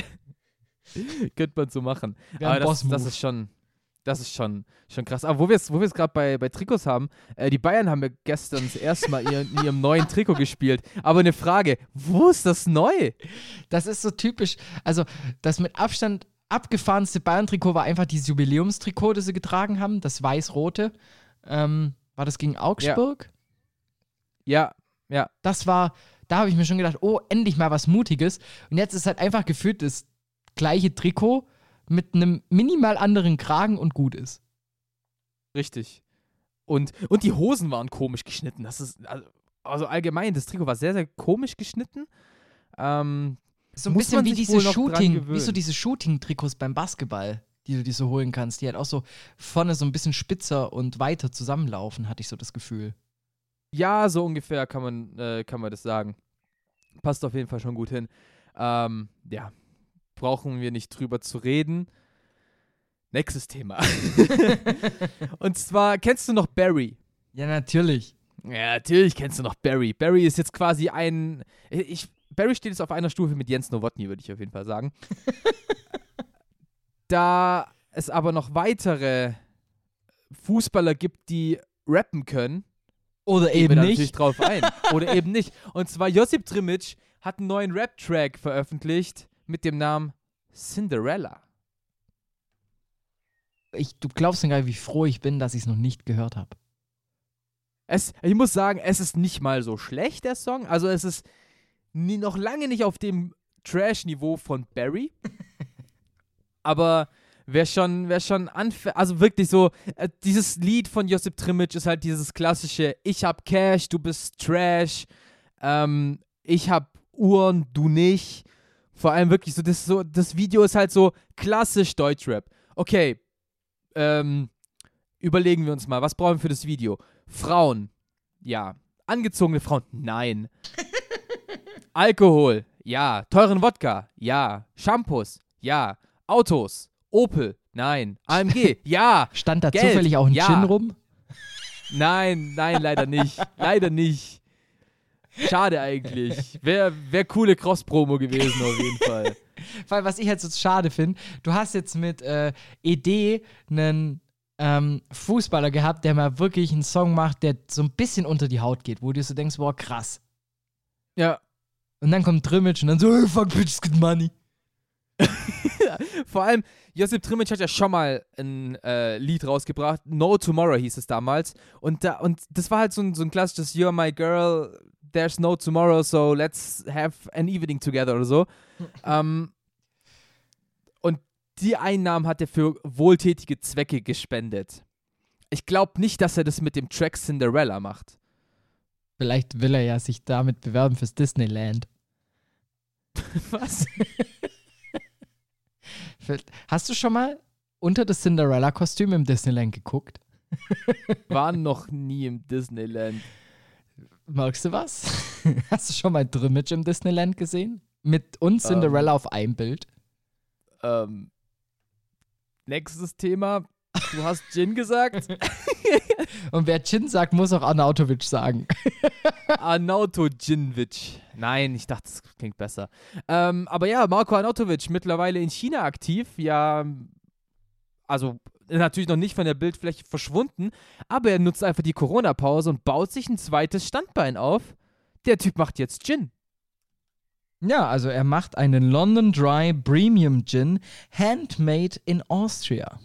Könnte man so machen. Aber das, das ist schon. Das ist schon, schon krass. Aber wo wir es wo gerade bei, bei Trikots haben, äh, die Bayern haben ja gestern das erste Mal ihr, in ihrem neuen Trikot gespielt. Aber eine Frage, wo ist das neu? Das ist so typisch. Also, das mit Abstand abgefahrenste Bayern-Trikot war einfach dieses Jubiläumstrikot, das sie getragen haben, das weiß-rote. Ähm, war das gegen Augsburg? Ja, ja. Das war, da habe ich mir schon gedacht, oh, endlich mal was Mutiges. Und jetzt ist halt einfach gefühlt das gleiche Trikot mit einem minimal anderen Kragen und gut ist. Richtig. Und, und die Hosen waren komisch geschnitten. Das ist, also, also allgemein, das Trikot war sehr, sehr komisch geschnitten. Ähm, so ein bisschen wie diese Shooting, wie so diese Shooting-Trikots beim Basketball, die du dir so holen kannst, die halt auch so vorne so ein bisschen spitzer und weiter zusammenlaufen, hatte ich so das Gefühl. Ja, so ungefähr kann man, äh, kann man das sagen. Passt auf jeden Fall schon gut hin. Ähm, ja, brauchen wir nicht drüber zu reden. Nächstes Thema. und zwar, kennst du noch Barry? Ja, natürlich. Ja, natürlich kennst du noch Barry. Barry ist jetzt quasi ein. Ich, Barry steht jetzt auf einer Stufe mit Jens Nowotny, würde ich auf jeden Fall sagen. da es aber noch weitere Fußballer gibt, die rappen können, oder eben nicht. natürlich drauf ein. Oder eben nicht. Und zwar Josip Trimic hat einen neuen Rap-Track veröffentlicht mit dem Namen Cinderella. Ich, du glaubst gar nicht, wie froh ich bin, dass ich es noch nicht gehört habe. ich muss sagen, es ist nicht mal so schlecht, der Song. Also es ist nie, noch lange nicht auf dem Trash-Niveau von Barry. aber wer schon, wer schon anfängt, also wirklich so, äh, dieses Lied von Josip Trimic ist halt dieses klassische, ich hab Cash, du bist Trash, ähm, ich hab Uhren, du nicht. Vor allem wirklich so, das, so, das Video ist halt so klassisch Deutschrap. Okay, ähm, überlegen wir uns mal, was brauchen wir für das Video? Frauen, ja. Angezogene Frauen, nein. Alkohol, ja. Teuren Wodka, ja. Shampoos, ja. Autos, Opel, nein. AMG, ja. Stand da Geld, zufällig auch ein ja. Gin rum? Nein, nein, leider nicht. leider nicht. Schade eigentlich. Wäre wär coole Cross-Promo gewesen auf jeden Fall. Weil was ich halt so schade finde, du hast jetzt mit äh, ED einen ähm, Fußballer gehabt, der mal wirklich einen Song macht, der so ein bisschen unter die Haut geht, wo du so denkst, boah, krass. Ja. Und dann kommt Trimmitsch und dann so, hey, fuck bitches, get money. Vor allem, Josip Trimic hat ja schon mal ein äh, Lied rausgebracht. No Tomorrow hieß es damals. Und, da, und das war halt so ein, so ein klassisches You're my girl, there's no tomorrow, so let's have an evening together oder so. ähm, und die Einnahmen hat er für wohltätige Zwecke gespendet. Ich glaube nicht, dass er das mit dem Track Cinderella macht. Vielleicht will er ja sich damit bewerben fürs Disneyland. Was? Hast du schon mal unter das Cinderella-Kostüm im Disneyland geguckt? Waren noch nie im Disneyland. Magst du was? Hast du schon mal Drimmage im Disneyland gesehen? Mit uns Cinderella ähm. auf einem Bild? Ähm, nächstes Thema. Du hast Jin gesagt. Und wer Jin sagt, muss auch Arnautovic sagen. Arnauto Jinvic. Nein, ich dachte, das klingt besser. Ähm, aber ja, Marco Arnautovic, mittlerweile in China aktiv. Ja, also natürlich noch nicht von der Bildfläche verschwunden, aber er nutzt einfach die Corona-Pause und baut sich ein zweites Standbein auf. Der Typ macht jetzt Gin. Ja, also er macht einen London Dry Premium Gin, handmade in Austria.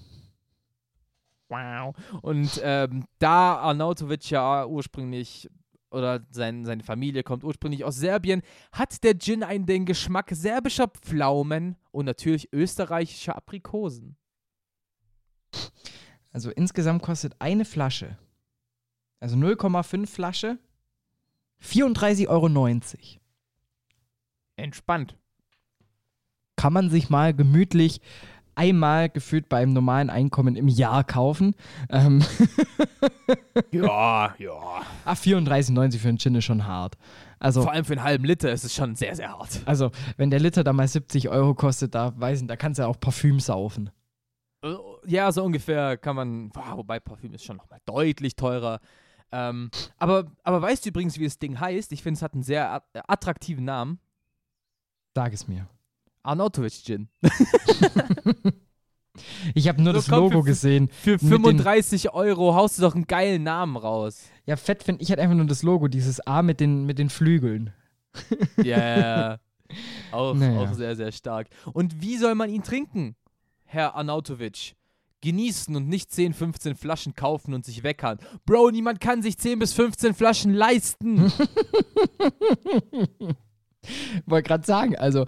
Wow. Und ähm, da Arnautovic ja ursprünglich oder sein, seine Familie kommt ursprünglich aus Serbien, hat der Gin einen den Geschmack serbischer Pflaumen und natürlich österreichischer Aprikosen. Also insgesamt kostet eine Flasche, also 0,5 Flasche, 34,90 Euro. Entspannt. Kann man sich mal gemütlich einmal gefühlt beim normalen Einkommen im Jahr kaufen. Ähm ja, ja. Ach, 34,90 für einen Gin ist schon hart. Also, Vor allem für einen halben Liter ist es schon sehr, sehr hart. Also, wenn der Liter da mal 70 Euro kostet, da weiß ich, da kannst du ja auch Parfüm saufen. Äh, ja, so ungefähr kann man, boah, wobei Parfüm ist schon nochmal deutlich teurer. Ähm, aber, aber weißt du übrigens, wie das Ding heißt? Ich finde, es hat einen sehr attraktiven Namen. Sag es mir. Arnautovic Gin. Ich habe nur So, das komm, Logo für- gesehen. Für Mit den- 35 Euro haust du doch einen geilen Namen raus. Ja, fett finde ich halt einfach nur das Logo, dieses A mit den, mit den Flügeln. Ja, ja. Auch, Naja. auch sehr, sehr stark. Und wie soll man ihn trinken, Herr Arnautovic? Genießen und nicht 10, 15 Flaschen kaufen und sich weckern. Bro, niemand kann sich 10 bis 15 Flaschen leisten. Wollte gerade sagen, also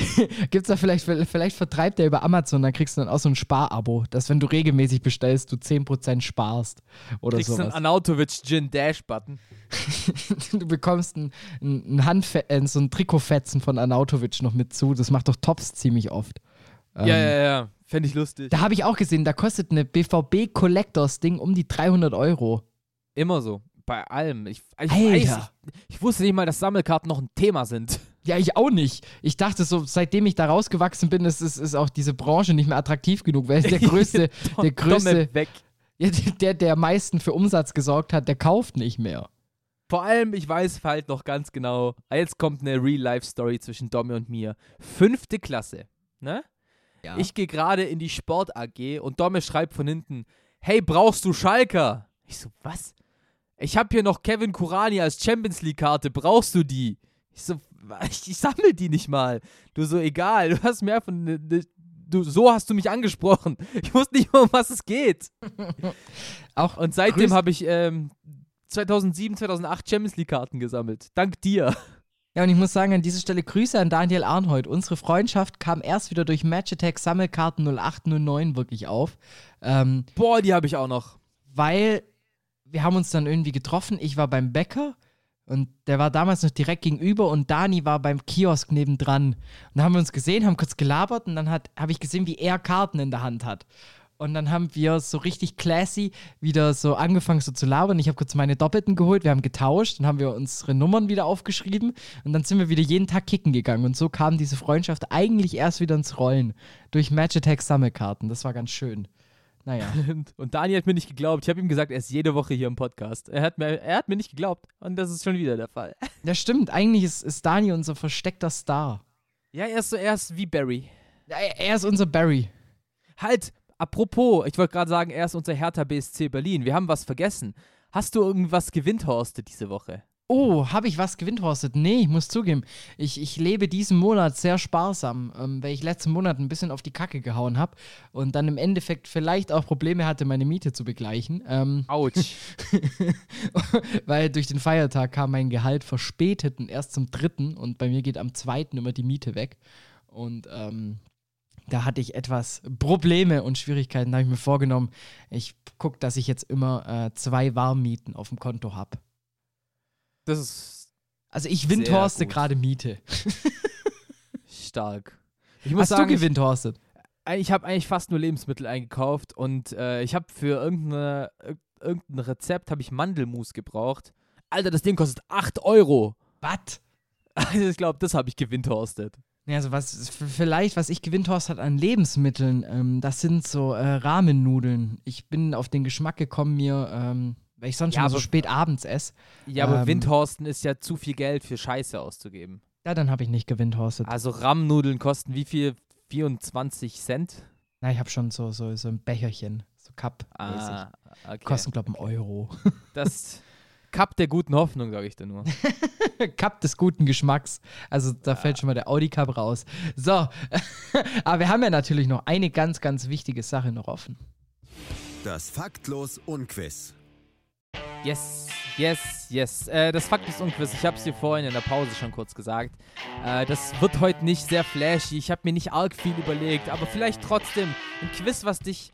gibt's da vielleicht, vielleicht vertreibt der über Amazon, dann kriegst du dann auch so ein Sparabo, dass wenn du regelmäßig bestellst, du 10% sparst oder Kriegst einen sowas. Arnautovic Gin Dash Button. Du bekommst ein, ein, Handfe äh, so ein Trikotfetzen von Arnautovic noch mit zu, das macht doch Tops ziemlich oft. Ähm, Ja, ja, ja. Fände ich lustig. Da habe ich auch gesehen, da kostet eine BVB Collectors Ding um die 300 Euro. Immer so. Bei allem. Ich, ich, weiß, ich, ich wusste nicht mal, dass Sammelkarten noch ein Thema sind. Ja, ich auch nicht. Ich dachte so, seitdem ich da rausgewachsen bin, ist, ist, ist auch diese Branche nicht mehr attraktiv genug, weil der größte, der größte, ja, der, der am meisten für Umsatz gesorgt hat, der kauft nicht mehr. Vor allem, ich weiß halt noch ganz genau, jetzt kommt eine Real-Life-Story zwischen Domme und mir. Fünfte Klasse, ne? Ja. Ich gehe gerade in die Sport AG und Domme schreibt von hinten, hey, brauchst du Schalker? Ich so, was? Ich habe hier noch Kevin Kurani als Champions League-Karte, brauchst du die? Ich so, ich, ich sammle die nicht mal. Du so, egal, du hast mehr von, ne, du, so hast du mich angesprochen. Ich wusste nicht mal, um was es geht. auch Und seitdem habe ich ähm, 2007, 2008 Champions League-Karten gesammelt. Dank dir. Ja, und ich muss sagen, an dieser Stelle Grüße an Daniel Arnhold. Unsere Freundschaft kam erst wieder durch Match Attack Sammelkarten 0809 wirklich auf. Ähm, Boah, die habe ich auch noch. weil wir haben uns dann irgendwie getroffen. Ich war beim Bäcker und der war damals noch direkt gegenüber und Dani war beim Kiosk nebendran. Und dann haben wir uns gesehen, haben kurz gelabert und dann habe ich gesehen, wie er Karten in der Hand hat. Und dann haben wir so richtig classy wieder so angefangen so zu labern. Ich habe kurz meine Doppelten geholt, wir haben getauscht, dann haben wir unsere Nummern wieder aufgeschrieben und dann sind wir wieder jeden Tag kicken gegangen. Und so kam diese Freundschaft eigentlich erst wieder ins Rollen durch Match Attack Sammelkarten. Das war ganz schön. Naja. Und, und Dani hat mir nicht geglaubt. Ich habe ihm gesagt, er ist jede Woche hier im Podcast. Er hat, mir, er hat mir nicht geglaubt. Und das ist schon wieder der Fall. Ja, stimmt. Eigentlich ist, ist Dani unser versteckter Star. Ja, er ist so, er ist wie Barry. Ja, er ist unser Barry. Halt, apropos, ich wollte gerade sagen, er ist unser Hertha BSC Berlin. Wir haben was vergessen. Hast du irgendwas gewinnthorstet diese Woche? Oh, habe ich was gewinnthorstet? Nee, ich muss zugeben. Ich, ich lebe diesen Monat sehr sparsam, ähm, weil ich letzten Monat ein bisschen auf die Kacke gehauen habe und dann im Endeffekt vielleicht auch Probleme hatte, meine Miete zu begleichen. Ähm, Autsch. weil durch den Feiertag kam mein Gehalt verspätet und erst zum dritten und bei mir geht am zweiten immer die Miete weg. Und ähm, da hatte ich etwas Probleme und Schwierigkeiten. Da habe ich mir vorgenommen, ich gucke, dass ich jetzt immer äh, zwei Warmmieten auf dem Konto habe. Das ist Also ich windhorste gerade Miete. stark. Ich muss Hast sagen, du ich- gewindhorstet? ich habe eigentlich fast nur Lebensmittel eingekauft und äh, ich habe für irgendeine, ir- irgendein Rezept habe ich Mandelmus gebraucht. Alter, das Ding kostet 8 Euro. Was? Also ich glaube, das habe ich gewindhorstet. Ja, also was vielleicht, was ich gewindhorst hat an Lebensmitteln, ähm, das sind so äh, Rahmennudeln. Ich bin auf den Geschmack gekommen, mir, ähm, weil ich sonst Ja, schon so aber- spät abends esse. Ja, aber Ähm. Windhorsten ist ja zu viel Geld für Scheiße auszugeben. Ja, dann habe ich nicht gewindhorstet. Also Rammnudeln kosten wie viel? 24 Cent? Na, ich habe schon so, so, so ein Becherchen, so Cup. Ah, okay. Kosten, glaube ich, einen Euro. Das Cup der guten Hoffnung, sage ich dir nur. Cup des guten Geschmacks. Also da fällt schon mal der Audi Cup raus. So, aber wir haben ja natürlich noch eine ganz, ganz wichtige Sache noch offen. Das Faktlos Unquiz. Yes, yes, yes. Äh, das Fakt ist Unquiz. Ich habe es dir vorhin in der Pause schon kurz gesagt. Äh, das wird heute nicht sehr flashy. Ich habe mir nicht arg viel überlegt, aber vielleicht trotzdem ein Quiz, was dich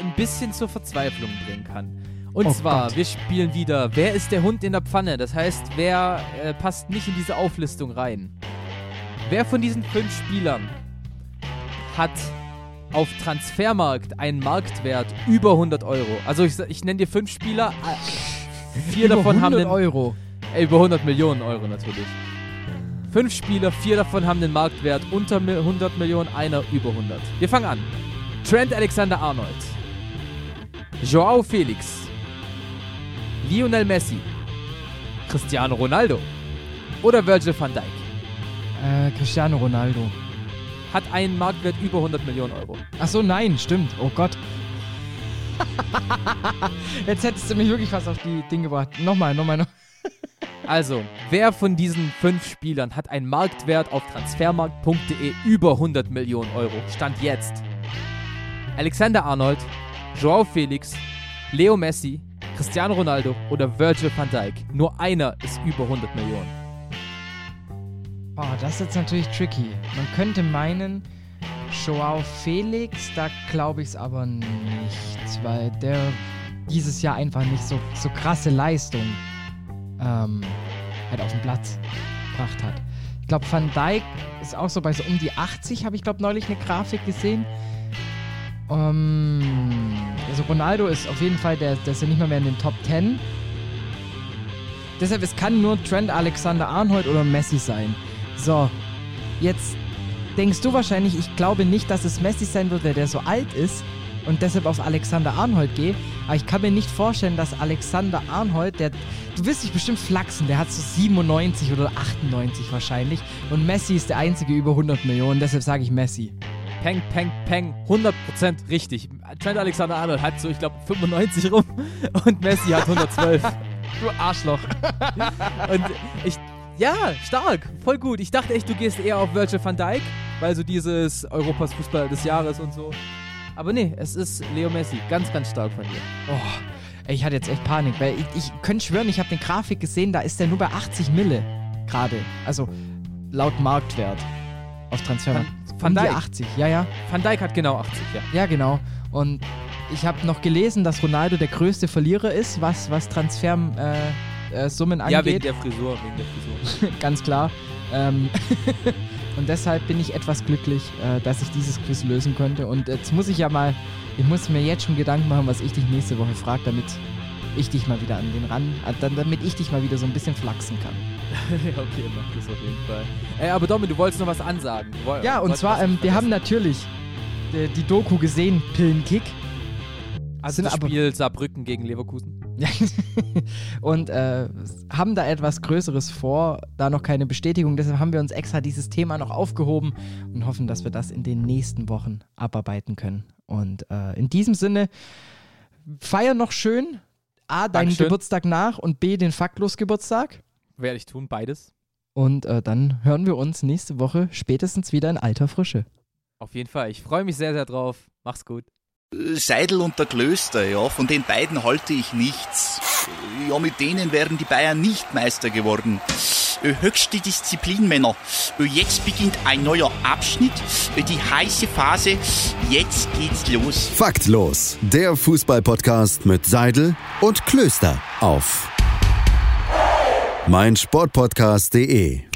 ein bisschen zur Verzweiflung bringen kann. Und Oh zwar, Gott. wir spielen wieder Wer ist der Hund in der Pfanne? Das heißt, wer äh, passt nicht in diese Auflistung rein? Wer von diesen fünf Spielern hat auf Transfermarkt einen Marktwert über 100 Euro? Also ich, ich nenne dir fünf Spieler. äh, Vier Über davon haben 100 den, Euro. äh, über 100 Millionen Euro natürlich. Fünf Spieler, vier davon haben den Marktwert unter mi- 100 Millionen, einer über 100. Wir fangen an. Trent Alexander-Arnold. Joao Felix. Lionel Messi. Cristiano Ronaldo. Oder Virgil van Dijk. Äh, Cristiano Ronaldo. hat einen Marktwert über 100 Millionen Euro. Ach so, nein, stimmt. Oh Gott. Jetzt hättest du mich wirklich fast auf die Dinge gebracht. Nochmal, nochmal, noch. Also, wer von diesen fünf Spielern hat einen Marktwert auf transfermarkt.de über 100 Millionen Euro? Stand jetzt. Alexander Arnold, Joao Felix, Leo Messi, Cristiano Ronaldo oder Virgil van Dijk. Nur einer ist über 100 Millionen. Oh, das ist jetzt natürlich tricky. Man könnte meinen, Joao Felix, da glaube ich es aber nicht, weil der dieses Jahr einfach nicht so, so krasse Leistung ähm, halt auf den Platz gebracht hat. Ich glaube, Van Dijk ist auch so bei so um die 80, habe ich glaube neulich eine Grafik gesehen. Ähm, also Ronaldo ist auf jeden Fall, der, der ist ja nicht mal mehr in den Top 10. Deshalb, es kann nur Trent Alexander-Arnold oder Messi sein. So, jetzt denkst du wahrscheinlich, ich glaube nicht, dass es Messi sein wird, weil der so alt ist und deshalb auf Alexander Arnold gehe. Aber ich kann mir nicht vorstellen, dass Alexander Arnold, der, du wirst dich bestimmt flachsen, der hat so 97 oder 98 wahrscheinlich. Und Messi ist der einzige über 100 Millionen, deshalb sage ich Messi. Peng, peng, peng, 100% richtig. Trent Alexander Arnold hat so, ich glaube, 95 rum und Messi hat 112. Du Arschloch. und ich, ja, stark, voll gut. Ich dachte echt, du gehst eher auf Virgil van Dijk, weil so dieses Europas Fußballer des Jahres und so. Aber nee, es ist Leo Messi. Ganz, ganz stark von dir. Oh, ich hatte jetzt echt Panik, weil ich, ich könnte schwören, ich habe den Grafik gesehen, da ist der nur bei 80 Mille gerade. Also laut Marktwert auf Transfer. Van, Van um Dijk. 80, ja, ja. Van Dijk hat genau 80, ja. Ja, genau. Und ich habe noch gelesen, dass Ronaldo der größte Verlierer ist, was, was Transfersummen äh, äh, Summen Ja, wegen angeht. der Frisur, wegen der Frisur. Ganz klar. Ähm und deshalb bin ich etwas glücklich, äh, dass ich dieses Quiz lösen konnte. Und jetzt muss ich ja mal, ich muss mir jetzt schon Gedanken machen, was ich dich nächste Woche frage, damit ich dich mal wieder an den ran, äh, damit ich dich mal wieder so ein bisschen flachsen kann. ja, okay, mach das auf jeden Fall. Ey, aber Domi, du wolltest noch was ansagen. Woll- Ja, und zwar, ähm, wir haben natürlich die, die Doku gesehen, Pillenkick. also sind das aber- Spiel Saarbrücken gegen Leverkusen. Und äh, haben da etwas Größeres vor, da noch keine Bestätigung. Deshalb haben wir uns extra dieses Thema noch aufgehoben und hoffen, dass wir das in den nächsten Wochen abarbeiten können. Und äh, in diesem Sinne, feier noch schön A, deinen Dankeschön. Geburtstag nach und B, den Faktlos-Geburtstag. Werde ich tun, beides. Und äh, dann hören wir uns nächste Woche spätestens wieder in alter Frische. Auf jeden Fall. Ich freue mich sehr, sehr drauf. Mach's gut. Seidel und der Klöster, ja, von den beiden halte ich nichts. Ja, mit denen wären die Bayern nicht Meister geworden. Äh, Höchste Disziplin, Männer. Äh, Jetzt beginnt ein neuer Abschnitt, äh, die heiße Phase. Jetzt geht's los. Faktlos, der Fußballpodcast mit Seidel und Klöster auf meinsportpodcast.de.